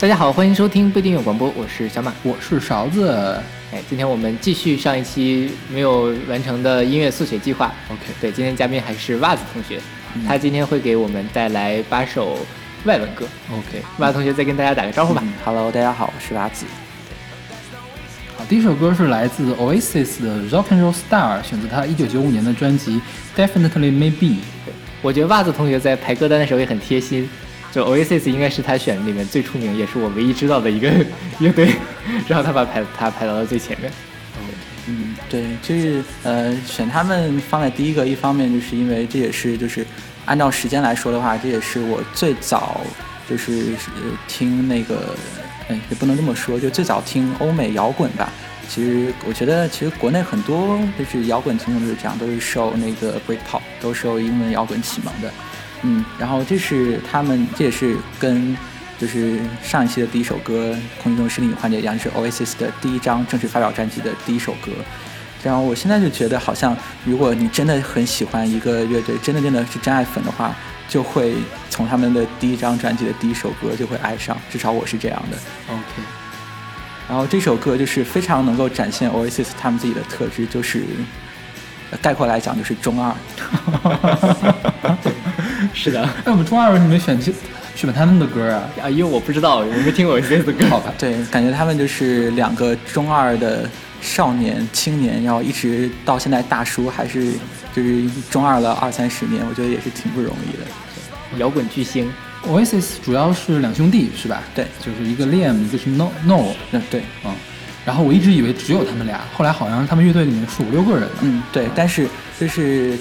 大家好，欢迎收听不一定有广播，我是小马，我是勺子。哎，今天我们继续上一期没有完成的音乐速写计划。OK，对，今天嘉宾还是袜子同学，他今天会给我们带来八首外文歌。OK，袜子同学再跟大家打个招呼吧。嗯 Hello，大家好，我是袜子。好，第一首歌是来自 Oasis 的《Rock and Roll Star》，选择他一九九五年的专辑《Definitely Maybe》。我觉得袜子同学在排歌单的时候也很贴心，就 Oasis 应该是他选里面最出名，也是我唯一知道的一个 乐队，然后他把排他排到了最前面。嗯，对，就是呃，选他们放在第一个，一方面就是因为这也是就是按照时间来说的话，这也是我最早就是呃听那个，哎，也不能这么说，就最早听欧美摇滚吧。其实我觉得，其实国内很多就是摇滚听众都是这样，都是受那个 Britpop，都受英文摇滚启蒙的。嗯，然后这是他们，这也是跟就是上一期的第一首歌《空气中是另一环节》一样，是 Oasis 的第一张正式发表专辑的第一首歌。然后我现在就觉得，好像如果你真的很喜欢一个乐队，真的真的是真爱粉的话，就会从他们的第一张专辑的第一首歌就会爱上，至少我是这样的。OK，然后这首歌就是非常能够展现 Oasis 他们自己的特质，就是呃概括来讲就是中二。是的，那，我们中二为什么没选选他们的歌啊？啊，因为我不知道，我没听过 Oasis 的歌。好吧，对，感觉他们就是两个中二的少年、青年，然后一直到现在大叔，还是就是中二了二三十年，我觉得也是挺不容易的。摇滚巨星，Oasis 主要是两兄弟是吧？对就是一个 Liam，一个是 No No，嗯，对，嗯。然后我一直以为只有他们俩，后来好像他们乐队里面是五六个人。嗯，对，但是就是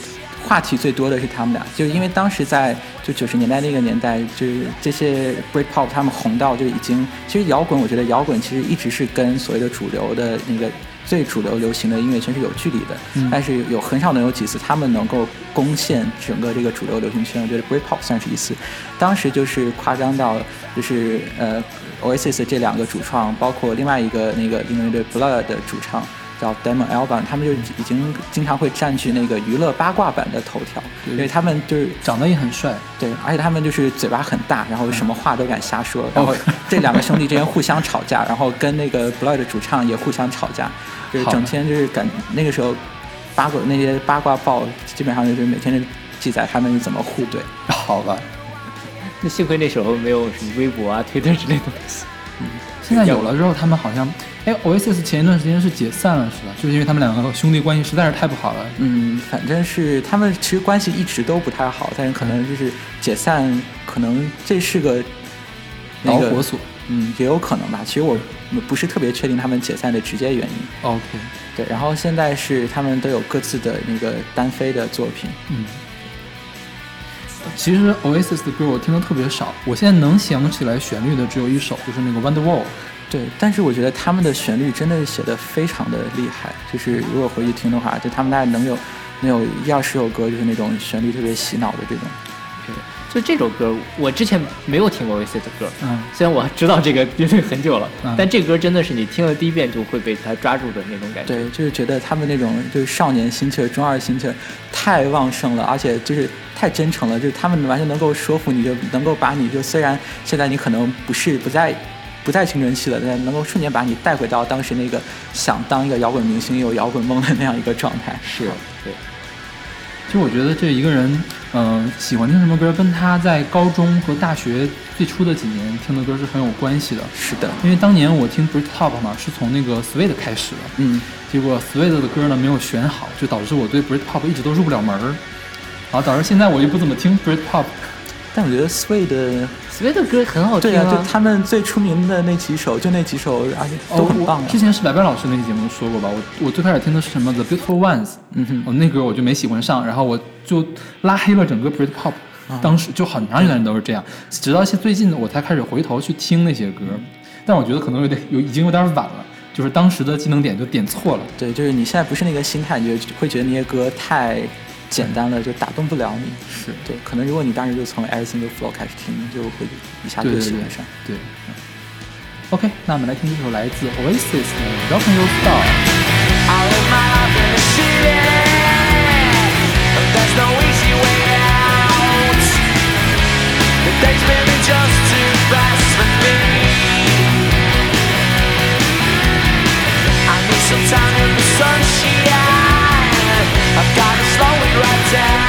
话题最多的是他们俩，就是因为当时在就九十年代那个年代，就是这些 Britpop 他们红到就已经，其实摇滚，我觉得摇滚其实一直是跟所谓的主流的那个最主流流行的音乐圈是有距离的，嗯但是有很少能有几次他们能够攻陷整个这个主流流行圈，我觉得 Britpop 算是一次，当时就是夸张到就是呃 Oasis 这两个主创，包括另外一个那个另外一队 Blood 的主唱。叫 Damon Albarn，他们就已经经常会占据那个娱乐八卦版的头条，对因为他们就是长得也很帅，对，而且他们就是嘴巴很大，然后什么话都敢瞎哦说，然后 这两个兄弟之间互相吵架，然后跟那个 Blood 的主唱也互相吵架，就是整天就是感那个时候八卦那些八卦报基本上就是每天就记载他们是怎么互怼。好吧。那幸亏那时候没有什么微博啊、推特之类的东西。嗯现在有了之后，他们好像，哎，Oasis 前一段时间是解散了，是吧？就是因为他们两个兄弟关系实在是太不好了。嗯，反正是他们其实关系一直都不太好，但是可能就是解散，可能这是个那个导火索。嗯，也有可能吧。其实我不是特别确定他们解散的直接原因。OK，对，然后现在是他们都有各自的那个单飞的作品。嗯。其实 Oasis 的歌我听的特别少，我现在能想起来旋律的只有一首，就是那个 Wonderwall。对，但是我觉得他们的旋律真的是写的非常的厉害，就是如果回去听的话，就他们大概能有能有一二十首歌，就是那种旋律特别洗脑的这种。对就这首歌，我之前没有听过 Oasis 的歌，嗯，虽然我知道这个乐队很久了，嗯但这歌真的是你听了第一遍就会被它抓住的那种感觉。对，就是觉得他们那种就是少年心气儿、中二心气儿太旺盛了，而且就是太真诚了，就是他们完全能够说服你，就能够把你就虽然现在你可能不是不在不在青春期了，但能够瞬间把你带回到当时那个想当一个摇滚明星、有摇滚梦的那样一个状态。是，对，其实我觉得这一个人，嗯、喜欢听什么歌，跟他在高中和大学最初的几年听的歌是很有关系的。是的，因为当年我听 Britpop 嘛，是从那个 Sweet 开始的，嗯，结果 Sweet 的歌呢没有选好，就导致我对 Britpop 一直都入不了门儿，然后导致现在我就不怎么听 Britpop。但我觉得 Sway 的 Sway 的歌很好听对啊，就他们最出名的那几首，就那几首，而且都很棒啊。哦之前是白白老师那期节目说过吧，我我最开始听的是什么？The Beautiful Ones，嗯哼，我、那歌我就没喜欢上，然后我就拉黑了整个 Britpop，、当时就很长一段时间都是这样，直到现最近我才开始回头去听那些歌，但我觉得可能有点有已经有点晚了，就是当时的技能点就点错了。对，就是你现在不是那个心态，你就会觉得那些歌太简单的就打动不了你。是对，可能如果你当时就从《Everything to Flow》开始听，就会一下就喜欢上。对,嗯。OK，那我们来听这首来自 Oasis 的《Rock Your Star》。Some time in the sunshine. I've got. right down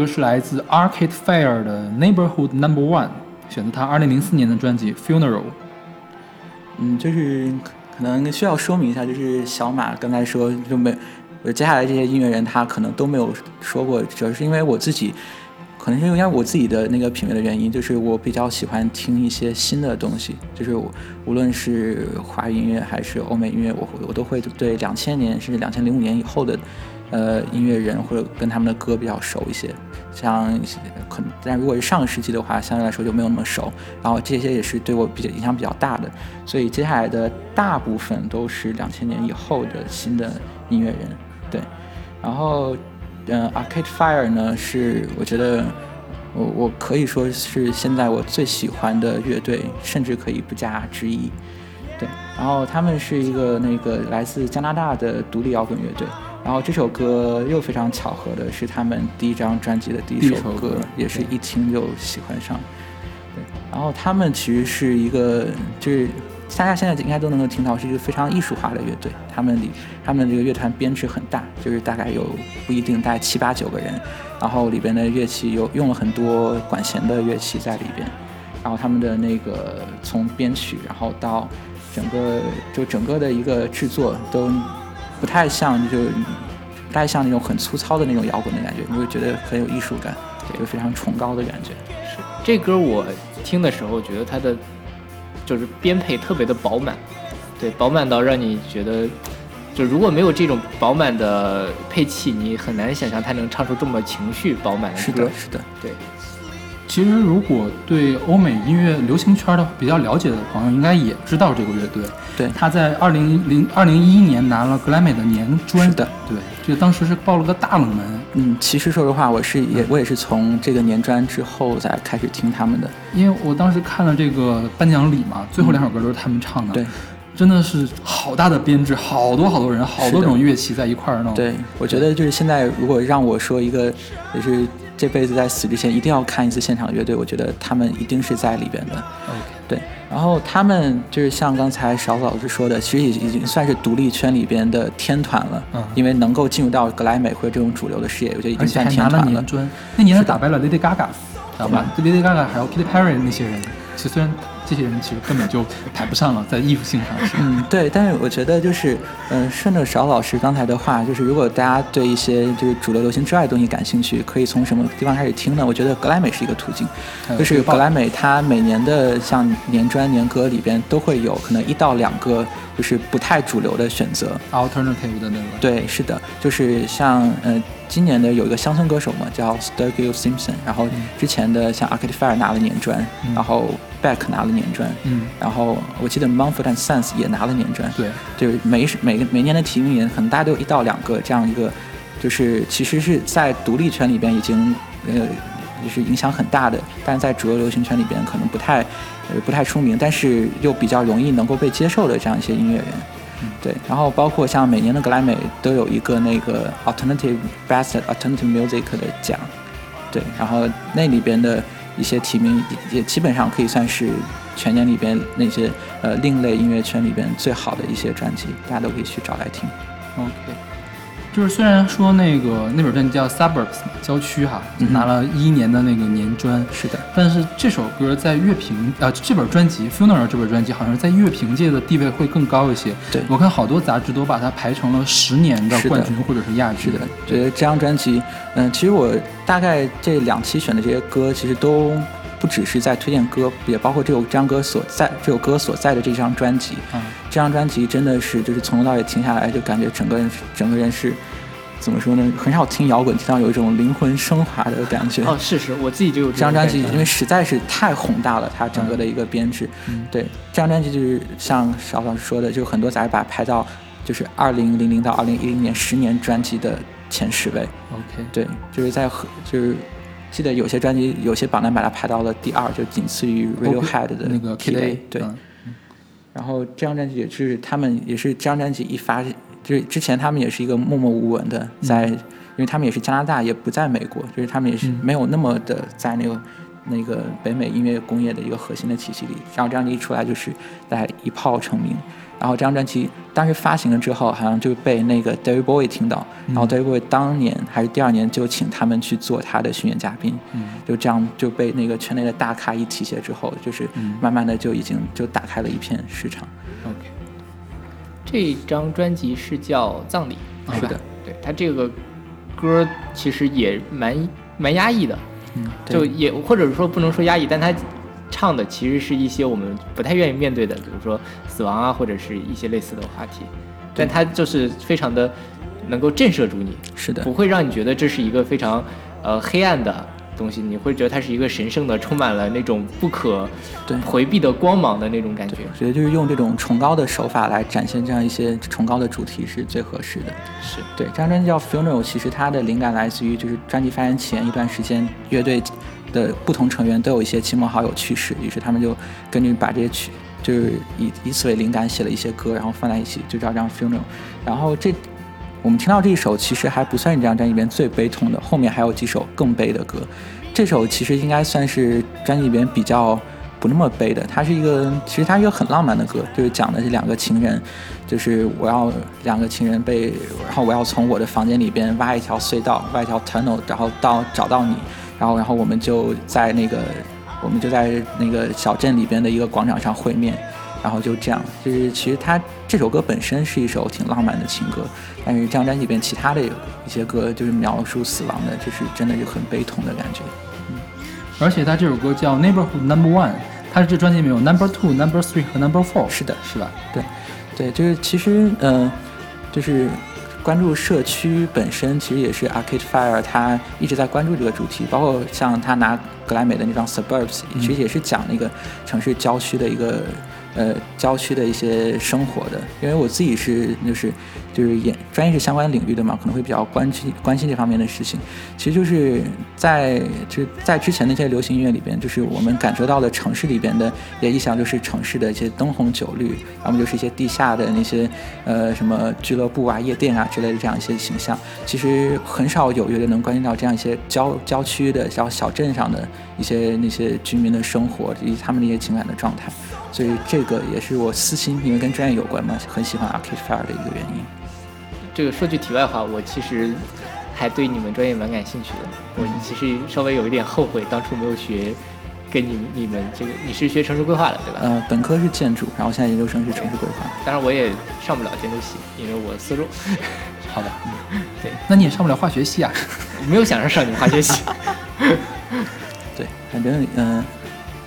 歌是来自 Arcade Fire 的 Neighborhood Number One，选择他2004年的专辑 Funeral。嗯，就是可能需要说明一下，就是小马刚才说就没，我接下来这些音乐人他可能都没有说过，主要是因为我自己，可能是因为我自己的那个品味的原因，就是我比较喜欢听一些新的东西，就是我无论是华语音乐还是欧美音乐，我会我都会对两千年甚至两千零五年以后的。呃，音乐人或者跟他们的歌比较熟一些，像可能，但如果是上个世纪的话，相对来说就没有那么熟。然后这些也是对我比较影响比较大的，所以接下来的大部分都是两千年以后的新的音乐人，对。然后，嗯、，Arcade Fire 呢是我觉得我我可以说是现在我最喜欢的乐队，甚至可以不加之一。对，然后他们是一个那个来自加拿大的独立摇滚乐队。然后这首歌又非常巧合的是他们第一张专辑的第一首歌，也是一听就喜欢上。对，然然后他们其实是一个，就是大家现在应该都能够听到，是一个非常艺术化的乐队。他们里他们这个乐团编制很大，就是大概有不一定大概七八九个人，然后里边的乐器有用了很多管弦的乐器在里边，然后他们的那个从编曲，然后到整个就整个的一个制作都不太像就不太像那种很粗糙的那种摇滚的感觉，你会觉得很有艺术感，就非常崇高的感觉。是。这歌我听的时候觉得它的就是编配特别的饱满，对，饱满到让你觉得，就如果没有这种饱满的配器，你很难想象他能唱出这么情绪饱满的歌。是的，。是的，对，其实如果对欧美音乐流行圈的比较了解的朋友，应该也知道这个乐队。对他在二零零二零一一年拿了格莱美的年专。是的，对，这个当时是爆了个大冷门。嗯，其实说实话，我是也我也是从这个年专之后才开始听他们的。因为我当时看了这个颁奖礼嘛，最后两首歌都是他们唱的，对，真的是好大的编制，好多好多人，好多种乐器在一块儿弄。对，我觉得就是现在，如果让我说一个，就是这辈子在死之前一定要看一次现场乐队，我觉得他们一定是在里边的。对，然后他们就是像刚才勺子老师说的，其实已已经算是独立圈里边的天团了，嗯因为能够进入到格莱美或者这种主流的视野，我觉得已经算天团了年。专，那年他打败了 Lady Gaga，知道吧？Lady Gaga 还有 Katy Perry 那些人，其实虽然这些人其实根本就排不上了，在艺术性上是。嗯，对，但是我觉得就是，嗯、顺着邵老师刚才的话，就是如果大家对一些就是主流流行之外的东西感兴趣，可以从什么地方开始听呢？我觉得格莱美是一个途径，就是格莱美它每年的像年专年歌里边都会有可能一到两个就是不太主流的选择。alternative 的那个，对，是的，就是像呃，今年的有一个乡村歌手嘛，叫 Sturgill Simpson，然后之前的像 Arcade Fire 拿了年专，嗯。然后 Beck 拿了年专，嗯，然后我记得 Mumford and Sons 也拿了年专，对，就是每每个每年的提名年，可能大家都有一到两个这样一个，就是其实是在独立圈里边已经呃就是影响很大的，但是在主流流行圈里边可能不太呃不太出名，但是又比较容易能够被接受的这样一些音乐人。对，然后包括像每年的格莱美都有一个那个 Alternative Best Alternative Music 的奖，对，然后那里边的一些提名也基本上可以算是全年里边那些呃另类音乐圈里边最好的一些专辑，大家都可以去找来听。OK，就是虽然说那个那本专辑叫 Suburbs 郊区哈，拿了一一年的那个年专，是的，但是这首歌在乐评啊、这本专辑 Funeral 这本专辑好像是在乐评界的地位会更高一些。对。我看好多杂志都把它排成了十年的冠军或者是亚军。是的，觉得这张专辑，嗯，其实我大概这两期选的这些歌，其实都不只是在推荐歌，也包括这首这张歌所在这首歌所在的这张专辑。嗯，这张专辑真的是就是从头到尾听下来，就感觉整个人整个人是怎么说呢？很少听摇滚听到有一种灵魂升华的感觉。哦，是是，我自己就有这张专辑因为实在是太宏大了，它整个的一个编制。嗯对，这张专辑就是像邵老师说的，就很多杂志把它排到就是二零零零到二零一零年十年专辑的前十位。OK，对，就是在和就是记得有些专辑有些榜单把它排到了第二，就仅次于 Radiohead 的那个 A A，。对，嗯然后这张专辑也是他们也是这张专辑一发，就是之前他们也是一个默默无闻的，在、因为他们也是加拿大，也不在美国，就是他们也是嗯没有那么的在那个。那个北美音乐工业的一个核心的体系里，然后这张一出来就是大家一炮成名。然后这张专辑当时发行了之后，好像就被那个 David Bowie 听到，然后 David Bowie 当年还是第二年就请他们去做他的巡演嘉宾，嗯。就这样就被那个圈内的大咖一提携之后，就是嗯慢慢的就已经就打开了一片市场。，OK，这张专辑是叫《葬礼》，是的，对他这个歌其实也蛮蛮压抑的，嗯，就也或者说不能说压抑，但他唱的其实是一些我们不太愿意面对的，比如说死亡啊，或者是一些类似的话题，但它就是非常的能够震慑住你，是的不，会让你觉得这是一个非常呃黑暗的东西，你会觉得它是一个神圣的，充满了那种不可回避的光芒的那种感觉。我觉得就是用这种崇高的手法来展现这样一些崇高的主题是最合适的。是，对，这张专辑叫《Funeral》，其实它的灵感来自于就是专辑发行前一段时间，乐队的不同成员都有一些亲朋好友去世，于是他们就根据把这些曲，就是以以此为灵感写了一些歌，然后放在一起，就叫这张《Funeral》。然后这我们听到这一首，其实还不算是这张专辑里面最悲痛的，后面还有几首更悲的歌。这首其实应该算是专辑里边比较不那么悲的，它是一个其实它是一个很浪漫的歌，就是讲的是两个情人，就是我要两个情人被，然后我要从我的房间里边挖一条隧道，挖一条 tunnel，然后到找到你，然后然后我们就在那个我们就在那个小镇里边的一个广场上会面。然后就这样，就是其实它这首歌本身是一首挺浪漫的情歌，但是这张专辑里边其他的有一些歌就是描述死亡的，就是真的是很悲痛的感觉。嗯而且他这首歌叫 Neighborhood Number One，他是这专辑里面有 Number Two、Number Three 和 Number Four。是的，是吧？对，对，就是其实，嗯、就是关注社区本身，其实也是 Arcade Fire 他一直在关注这个主题，包括像他拿格莱美的那张 Suburbs，其实也是讲那个城市郊区的一个。呃，郊区的一些生活的，因为我自己是就是就是演专业是相关领域的嘛，可能会比较关心关心这方面的事情。其实就是在就在之前那些流行音乐里边，就是我们感受到的城市里边的也一想，就是城市的一些灯红酒绿，要么就是一些地下的那些呃什么俱乐部啊、夜店啊之类的这样一些形象。其实很少有乐队能关心到这样一些郊郊区的小小镇上的一些那些居民的生活以及他们的一些情感的状态。所以这个也是我私心，因为跟专业有关嘛，很喜欢 Arcade Fire 的一个原因。这个说句题外话，我其实还对你们专业蛮感兴趣的。我其实稍微有一点后悔，当初没有学跟你你们这个，你是学城市规划的对吧？呃，本科是建筑，然后现在研究生是城市规划。当然我也上不了建筑系，因为我思路好的，对，那你也上不了化学系啊？没有想着上你们化学系。对，反正嗯、呃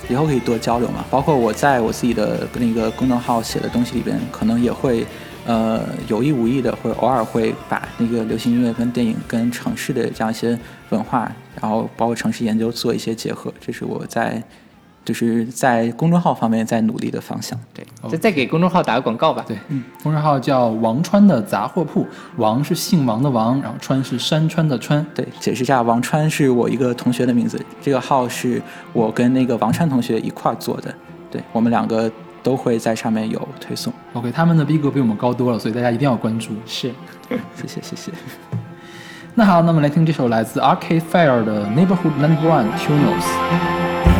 以后可以多交流嘛。包括我在我自己的那个公众号写的东西里边，可能也会呃有意无意的，或者偶尔会把那个流行音乐跟电影跟城市的这样一些文化，然后包括城市研究做一些结合，这是我在就是在公众号方面在努力的方向。对，再再给公众号打个广告吧。对，嗯公众号叫王川的杂货铺，王是姓王的王，然后川是山川的川。对，解释一下，王川是我一个同学的名字，这个号是我跟那个王川同学一块儿做的，对我们两个都会在上面有推送。OK，他们的逼格比我们高多了，所以大家一定要关注。是，谢谢谢谢。那好，那么来听这首来自 Arcade Fire 的 Neighborhood Number One Tunes。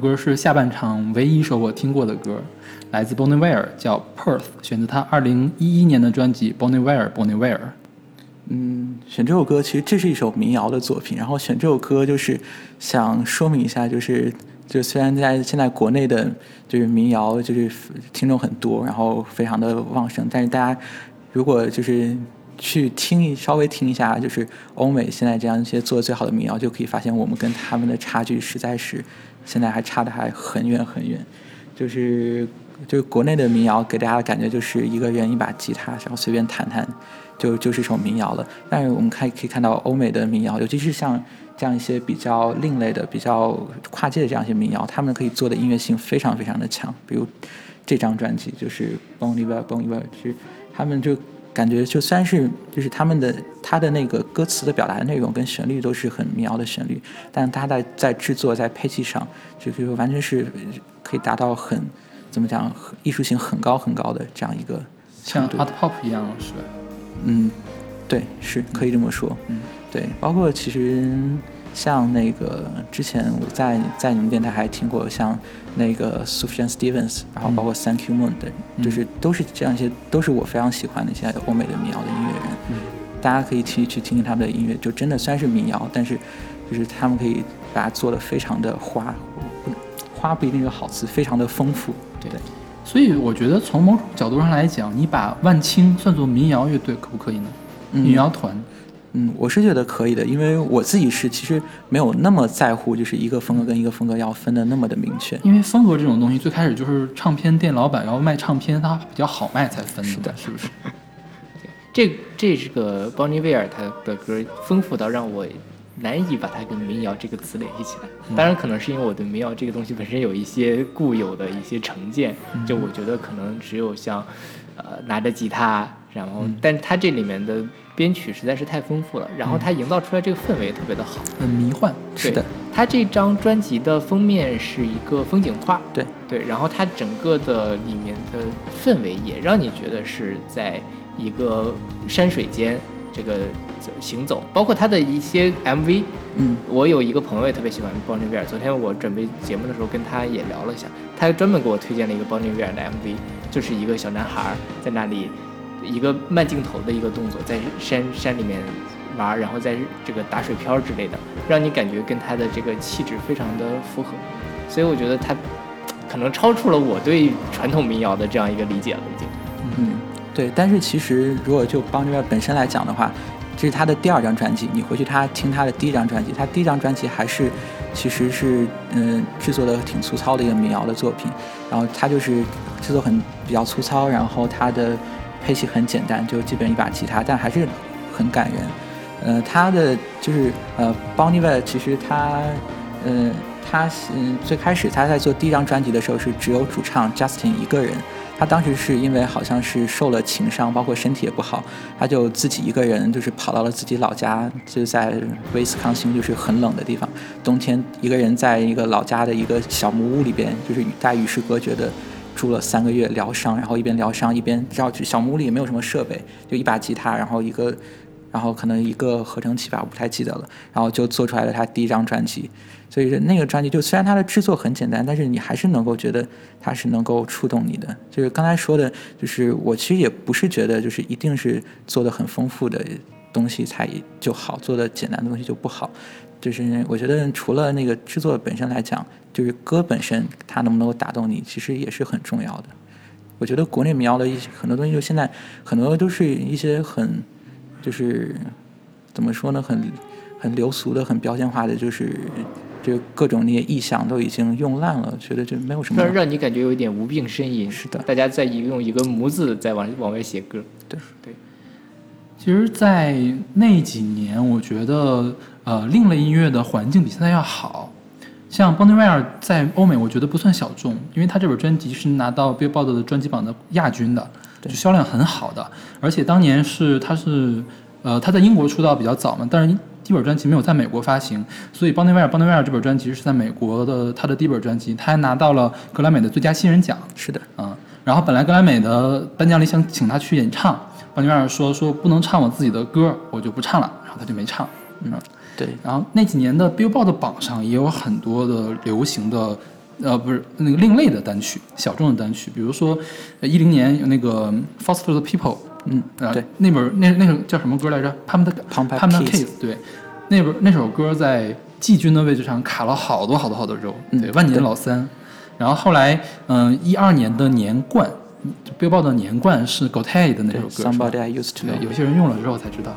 歌是下半场唯一一首我听过的歌，来自 Bon Iver，叫 Perth，选择他二零一一年的专辑 Bon Iver Bon Iver。嗯，选这首歌其实这是一首民谣的作品，然后选这首歌就是想说明一下，就是就虽然在现在国内的就是民谣就是听众很多，然后非常的旺盛，但是大家如果就是去听一稍微听一下，就是欧美现在这样一些做的最好的民谣，就可以发现我们跟他们的差距实在是现在还差的还很远很远，就是。就是国内的民谣给大家的感觉就是一个人一把吉他，然后随便弹弹，就就是一首民谣了。但是我们看可以看到欧美的民谣，尤其是像这样一些比较另类的、比较跨界的这样一些民谣，他们可以做的音乐性非常非常的强。比如这张专辑就是《Bon Iver Bon Iver》，是他们就感觉就虽然是就是他们的他的那个歌词的表达的内容跟旋律都是很民谣的旋律，但他在在制作在配器上，就就完全是可以达到很。怎么讲？艺术性很高很高的这样一个像 art pop 一样，是吧？嗯，对，是可以这么说。嗯，对，包括其实像那个之前我在在你们电台还听过像那个 Sufjan Stevens，然后包括 Thank You Moon 的，嗯就是都是这样一些，都是我非常喜欢的一些欧美的民谣的音乐人。嗯，大家可以去去听听他们的音乐，就真的虽然是民谣，但是就是他们可以把它做的非常的花，花不一定是好词，非常的丰富。对所以我觉得从某种角度上来讲，你把万青算作民谣乐队可不可以呢？嗯民谣团，嗯，我是觉得可以的，因为我自己是其实没有那么在乎，就是一个风格跟一个风格要分的那么的明确。因为风格这种东西最开始就是唱片店老板要卖唱片，它比较好卖才分的，是不是？这这是个邦尼威尔他的歌丰富到让我难以把它跟民谣这个词联系起来。当然，可能是因为我对民谣这个东西本身有一些固有的一些成见，就我觉得可能只有像呃拿着吉他，然后，但是它这里面的编曲实在是太丰富了，然后它营造出来这个氛围也特别的好。很迷幻。是的，它这张专辑的封面是一个风景画，对对，然后它整个的里面的氛围也让你觉得是在一个山水间这个走行走，包括它的一些 MV。嗯我有一个朋友也特别喜欢 Bon Iver，，昨天我准备节目的时候跟他也聊了一下，他专门给我推荐了一个 Bon Iver 的 MV，就是一个小男孩在那里一个慢镜头的一个动作，在山山里面玩，然后在这个打水漂之类的，让你感觉跟他的这个气质非常的符合，所以我觉得他可能超出了我对传统民谣的这样一个理解了，已经。嗯，对。但是其实如果就邦尼维本身来讲的话，这是他的第二张专辑，你回去他听他的第一张专辑，他第一张专辑还是其实是嗯制作的挺粗糙的一个民谣的作品，然后他就是制作很比较粗糙，然后他的配器很简单，就基本一把吉他，但还是很感人。呃，他的就是呃，邦尼维其实他呃他嗯最开始他在做第一张专辑的时候是只有主唱 Justin 一个人。他当时是因为好像是受了情伤，包括身体也不好，他就自己一个人就是跑到了自己老家，就在威斯康星，就是很冷的地方，冬天一个人在一个老家的一个小木屋里边，就是与带与世隔绝的住了三个月疗伤，然后一边疗伤一边绕去小木屋里也没有什么设备，就一把吉他，然后一个，然后可能一个合成器吧，我不太记得了，然后就做出来了他第一张专辑。所以那个专辑就虽然它的制作很简单，但是你还是能够觉得它是能够触动你的。就是刚才说的，就是我其实也不是觉得就是一定是做的很丰富的东西才就好，做的简单的东西就不好。就是我觉得除了那个制作本身来讲，就是歌本身它能不能够打动你，其实也是很重要的。我觉得国内民谣的一些很多东西，就现在很多都是一些很就是怎么说呢，很很流俗的、很标签化的，就是。就各种那些意象都已经用烂了，觉得就没有什么让。让你感觉有一点无病呻吟。是的大家在用一个模字在往往外写歌。对对，其实，在那几年，我觉得呃，另类音乐的环境比现在要好。像邦尼维尔在欧美，我觉得不算小众，因为他这本专辑是拿到 Billboard 的专辑榜的亚军的，就销量很好的。而且当年是他是呃他在英国出道比较早嘛，但是第一本专辑没有在美国发行，所以邦尼维尔邦尼维尔这本专辑是在美国的他的第一本专辑，他还拿到了格莱美的最佳新人奖。是的，嗯、然后本来格莱美的颁奖礼想请他去演唱，邦尼维尔说说不能唱我自己的歌，我就不唱了，然后他就没唱。嗯，对然后那几年的 Billboard 榜上也有很多的流行的，呃，不是那个另类的单曲，小众的单曲，比如说一零年有那个 Foster the People，嗯，啊，对，那本那那首叫什么歌来着？Pump the Pump Up Pump the Kids Kids，对，那本那首歌在季军的位置上卡了好多好多好多周，嗯对，万年老三。然后后来，嗯，一二年的年冠，就 Billboard 的年冠是 g o t e 的那首歌，Somebody I Used to 有些人用了之后才知道。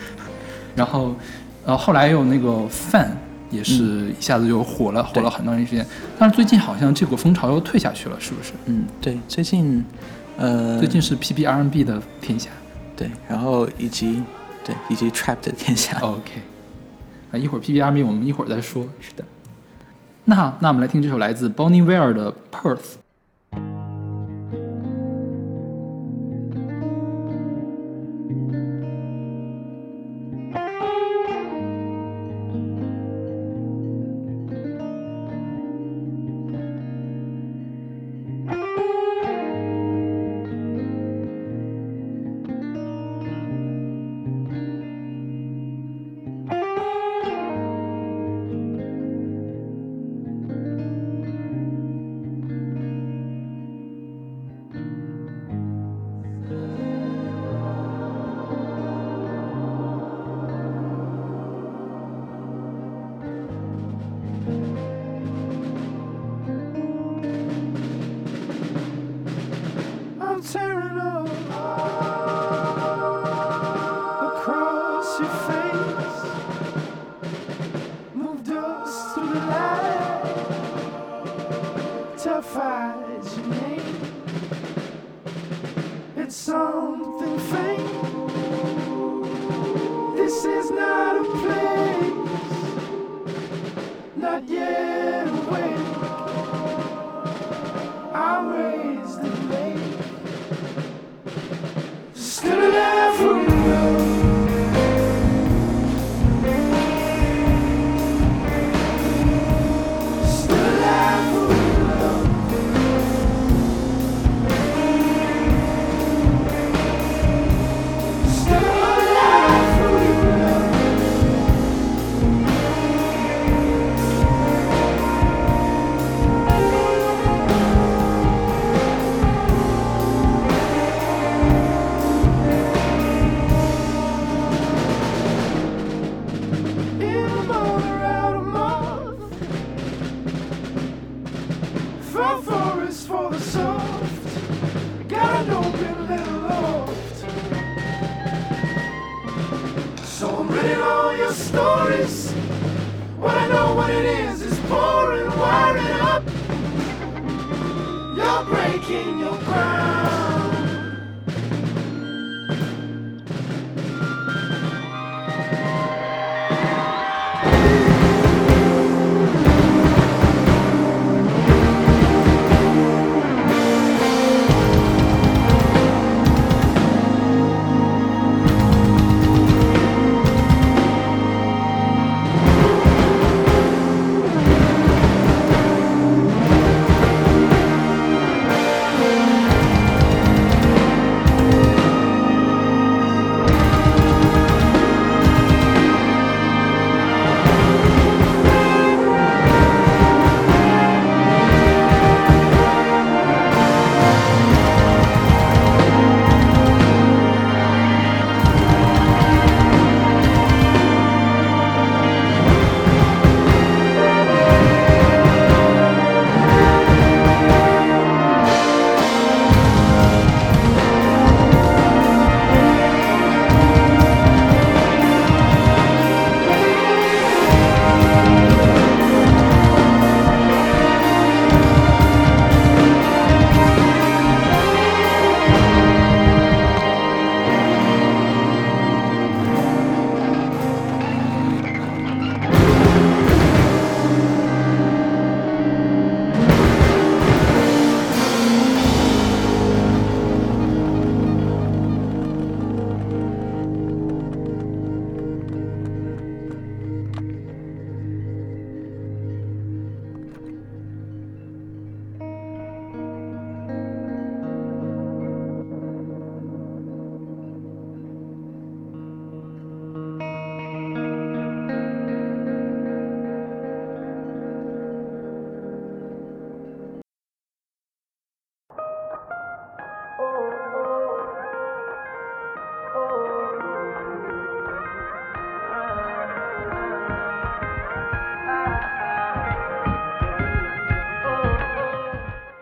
然后，呃，后来有那个 Fan 也是一下子就火了，火了很长时间。但是最近好像这股风潮又退下去了，是不是？嗯，对，最近，呃，最近是 P B R N B 的天下。对，然后以及对以及 Trap 的天下，OK，啊，一会儿 P B R N B 我们一会儿再说。是的。那好，那我们来听这首来自 Bonnie Ware 的 Perth。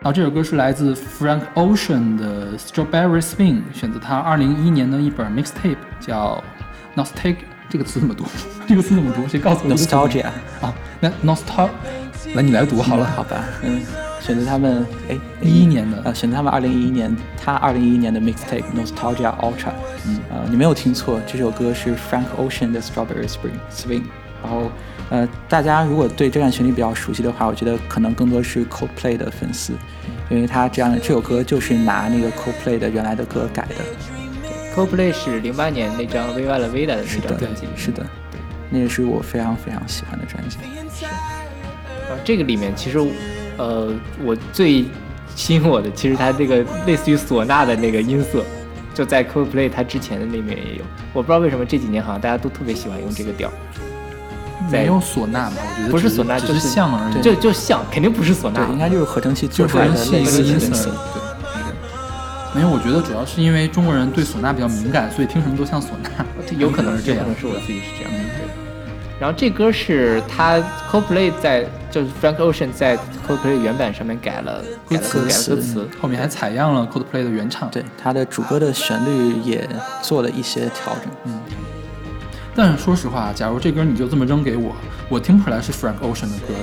然后这首歌是来自 Frank Ocean 的 Strawberry Swing，选择他2011年的一本 mixtape 叫 Nostalgia。这个词怎么读？这个词怎么读？谁告诉我 nostalgia。啊，那 Nostalg，来你来读好了。好吧，嗯，选择他们，哎，一一年的呃，选择他们二零一一年，他二零一一年的 mixtape Nostalgia Ultra，嗯，呃，你没有听错，这首歌是 Frank Ocean 的 Strawberry Spring Swing，然后，呃，大家如果对这段旋律比较熟悉的话，我觉得可能更多是 Coldplay 的粉丝，因为他这样这首歌就是拿那个 Coldplay 的原来的歌改的，Coldplay 是零八年那张《Viva la Vida》的那张专辑，，是的，那也是我非常非常喜欢的专辑，然后这个里面其实，呃，我最吸引我的其实它这个类似于唢呐的那个音色，就在 Coldplay 它之前的那面也有。我不知道为什么这几年好像大家都特别喜欢用这个调，在没有唢呐吧？我觉得不是唢呐就是是像而已。就就像肯定不是唢呐，，应该就是合成器做就出来的是一个类似音色对，，是。没有，我觉得主要是因为中国人对唢呐比较敏感，所以听什么都像唢呐。有可能是这样可能是我自己是这样的。对。然后这歌是他 Coldplay 在就是 Frank Ocean 在 Coldplay 原版上面改了改了歌改了词歌词，后面还采样了 Coldplay 的原唱。对，他的主歌的旋律也做了一些调整。但是说实话，假如这歌你就这么扔给我，我听不出来是 Frank Ocean 的歌，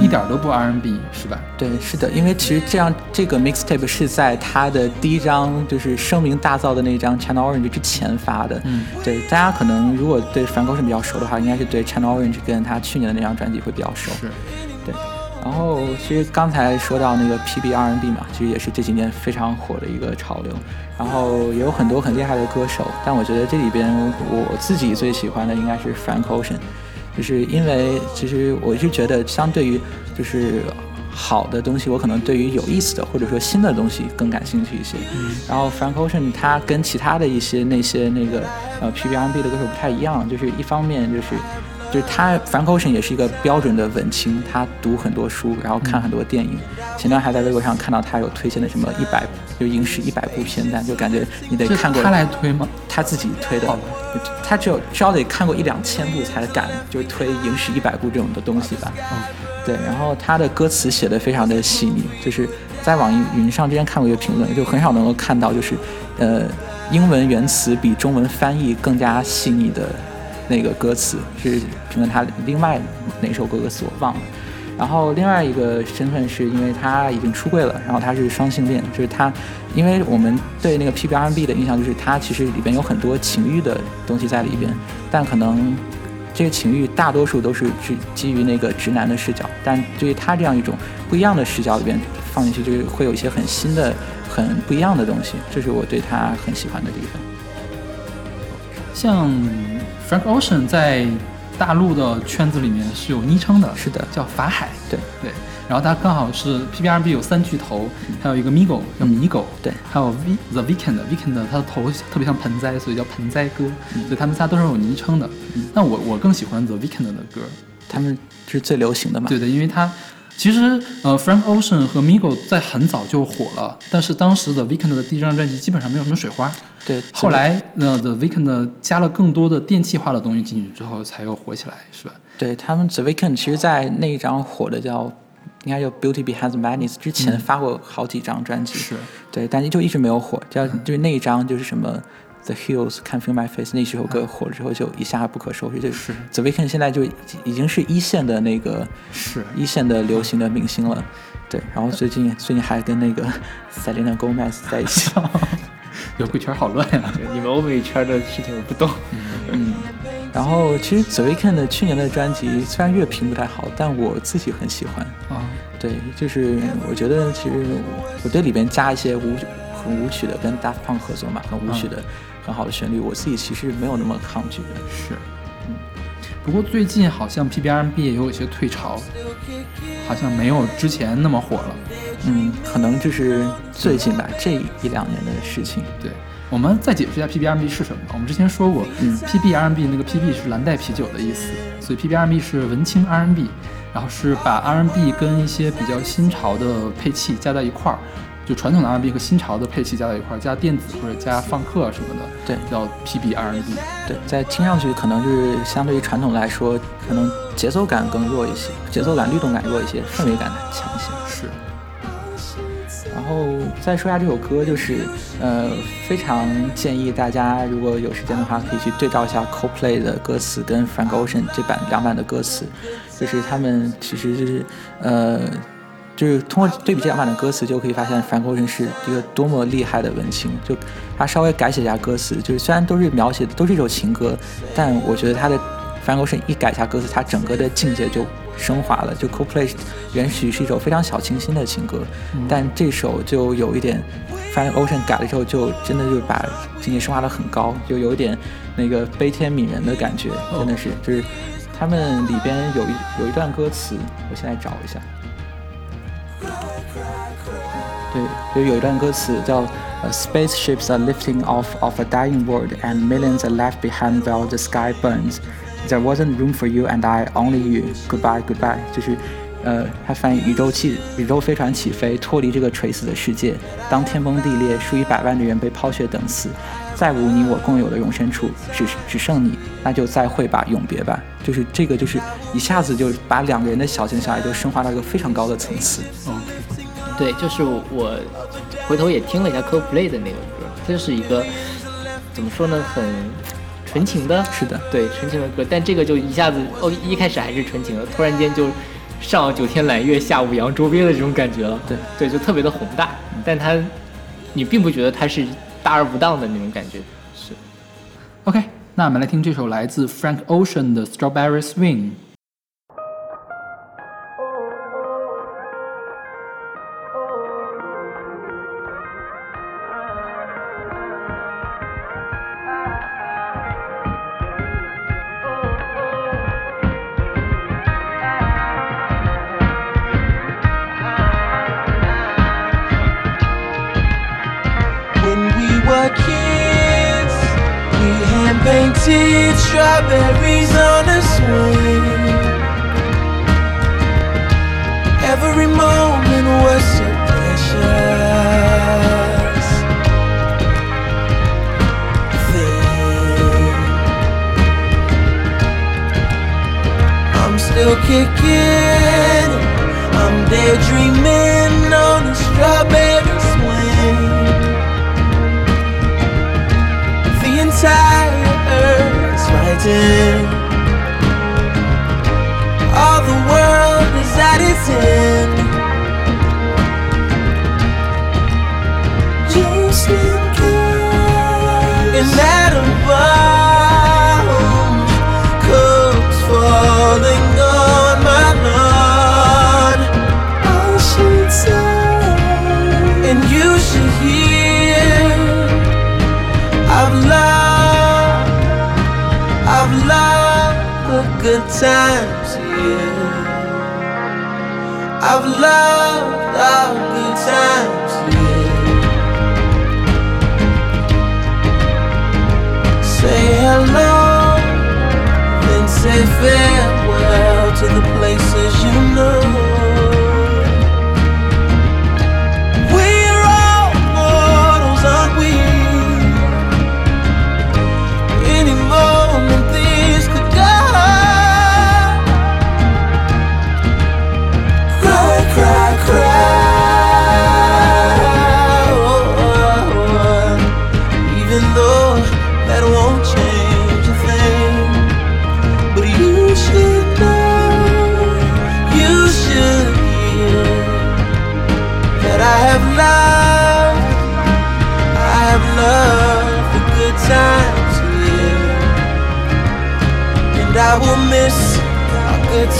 一点都不 R&B，是吧？对，是的，因为其实这样这个 mixtape 是在他的第一张就是声名大噪的那张 Channel Orange 之前发的。嗯，对，大家可能如果对 Frank Ocean 比较熟的话，应该是对 Channel Orange 跟他去年的那张专辑会比较熟。是。对，然后其实刚才说到那个 PBRNB 嘛，其实也是这几年非常火的一个潮流。然后也有很多很厉害的歌手，但我觉得这里边我自己最喜欢的应该是 Frank Ocean，就是因为其实我是觉得相对于就是。好的东西，我可能对于有意思的或者说新的东西更感兴趣一些。然后 Frank Ocean 他跟其他的一些那些那个呃 PBRNB 的歌手不太一样，就是一方面就是就是他 Frank Ocean 也是一个标准的文青，他读很多书，然后看很多电影。前段还在微博上看到他有推荐的什么一百就影史一百部片单，就感觉你得看过他来推吗？他自己推的，他只有至少得看过一两千部才敢就是推影史一百部这种的东西吧。对，然后他的歌词写的非常的细腻，就是在网易云上之前看过一个评论，就很少能够看到就是，呃，英文原词比中文翻译更加细腻的那个歌词，是评论他另外哪首歌歌词我忘了。然后另外一个身份是因为他已经出柜了，然后他是双性恋，就是他，因为我们对那个 PB R&B 的印象就是他其实里边有很多情欲的东西在里边，但可能这个情欲大多数都是基基于那个直男的视角，但对于他这样一种不一样的视角里边放进去，就是会有一些很新的、很不一样的东西，这是我对他很喜欢的地方。像 Frank Ocean 在大陆的圈子里面是有昵称的，是的。叫法海。对。对，然后他刚好是 PBRB 有三巨头，还有一个 Migo 叫迷狗，对。还有 V The Weekend，Weekend 他的头特别像盆栽，所以叫盆栽哥，所以他们仨都是有昵称的。但我我更喜欢 The Weekend 的歌，他们是最流行的嘛？对的，因为他其实呃，Frank Ocean 和 Migo 在很早就火了，但是当时 The Weeknd 的第一张专辑基本上没有什么水花。对，后来呃，The Weeknd 加了更多的电气化的东西进去之后，才又火起来，是吧？对他们 The Weeknd 其实，在那一张火的叫应该叫 Beauty Behind the Madness 之前发过好几张专辑，是对，但就一直没有火。叫就是那一张就是什么 The Hills Can Feel My Face 那首歌火了之后就一下不可收拾，就是 The Weeknd 现在就已已经是一线的那个是一线的流行的明星了。对，然后最近最近还跟那个 Selena Gomez 在一起。摇滚圈好乱呀、对你们欧美圈的事情我不懂。嗯，然后其实 The Weeknd 的去年的专辑虽然乐评不太好，但我自己很喜欢。啊！对，就是我觉得其实我对里边加一些舞很舞曲的，跟 Daft Punk 合作嘛，很舞曲的、很好的旋律，我自己其实没有那么抗拒的。是，嗯。不过最近好像 PBR&B 也有一些退潮，好像没有之前那么火了。嗯，可能就是最近吧，这一两年的事情。对，我们再解释一下 PBR&B 是什么。我们之前说过，嗯，PBR&B 那个 PB 是蓝带啤酒的意思，所以 PBR&B 是文青 R N B 然后是把 R&B 跟一些比较新潮的配器加在一块儿，就传统的 R&B 和新潮的配器加在一块儿，加电子或者加放克啊什么的，对叫 PBR&B。对，在听上去可能就是相对于传统来说，可能节奏感更弱一些，节奏感、律动感弱一些，氛围感强一些。是。然后再说一下这首歌，就是呃，非常建议大家如果有时间的话，可以去对照一下 Coldplay 的歌词跟 Frank Ocean 这版两版的歌词，就是他们其实就是呃，就是通过对比这两版的歌词，就可以发现 Frank Ocean 是一个多么厉害的文青。就他稍微改写一下歌词，就是虽然都是描写的都是一首情歌，但我觉得他的 Frank Ocean 一改一下歌词，他整个的境界就升华了。就 Coldplay 原曲是一首非常小清新的情歌，但这首就有一点 Frank Ocean 改了之后，就真的就把境界升华的很高，就有一点那个悲天悯人的感觉，真的是就是他们里边有一有一段歌词，我现在找一下。对，就有一段歌词叫呃 “Spaceships are lifting off of a dying world, and millions are left behind while the sky burns. There wasn't room for you and I, only you. Goodbye, goodbye.” 就是， 呃，它翻译宇宙气宇宙飞船起飞，脱离这个垂死的世界。当天崩地裂，数以百万的人被抛血等死，再无你我共有的容身处，只只剩你，那就再会吧，永别吧。就是这个，就是一下子就把两个人的小情小爱就升华到一个非常高的层次。嗯对，就是我回头也听了一下 Coldplay 的那个歌，它就是一个怎么说呢，很纯情的，是的，对纯情的歌，但这个就一下子哦，一开始还是纯情的，突然间就上九天揽月，下五洋捉鳖的这种感觉了。对对，就特别的宏大，但它你并不觉得它是大而不当的那种感觉。是 OK，那我们来听这首来自 Frank Ocean 的《Strawberry Swing》。Kids, we hand painted strawberries on a swing. Every moment was so precious. Then I'm still kicking. I'm daydreaming você.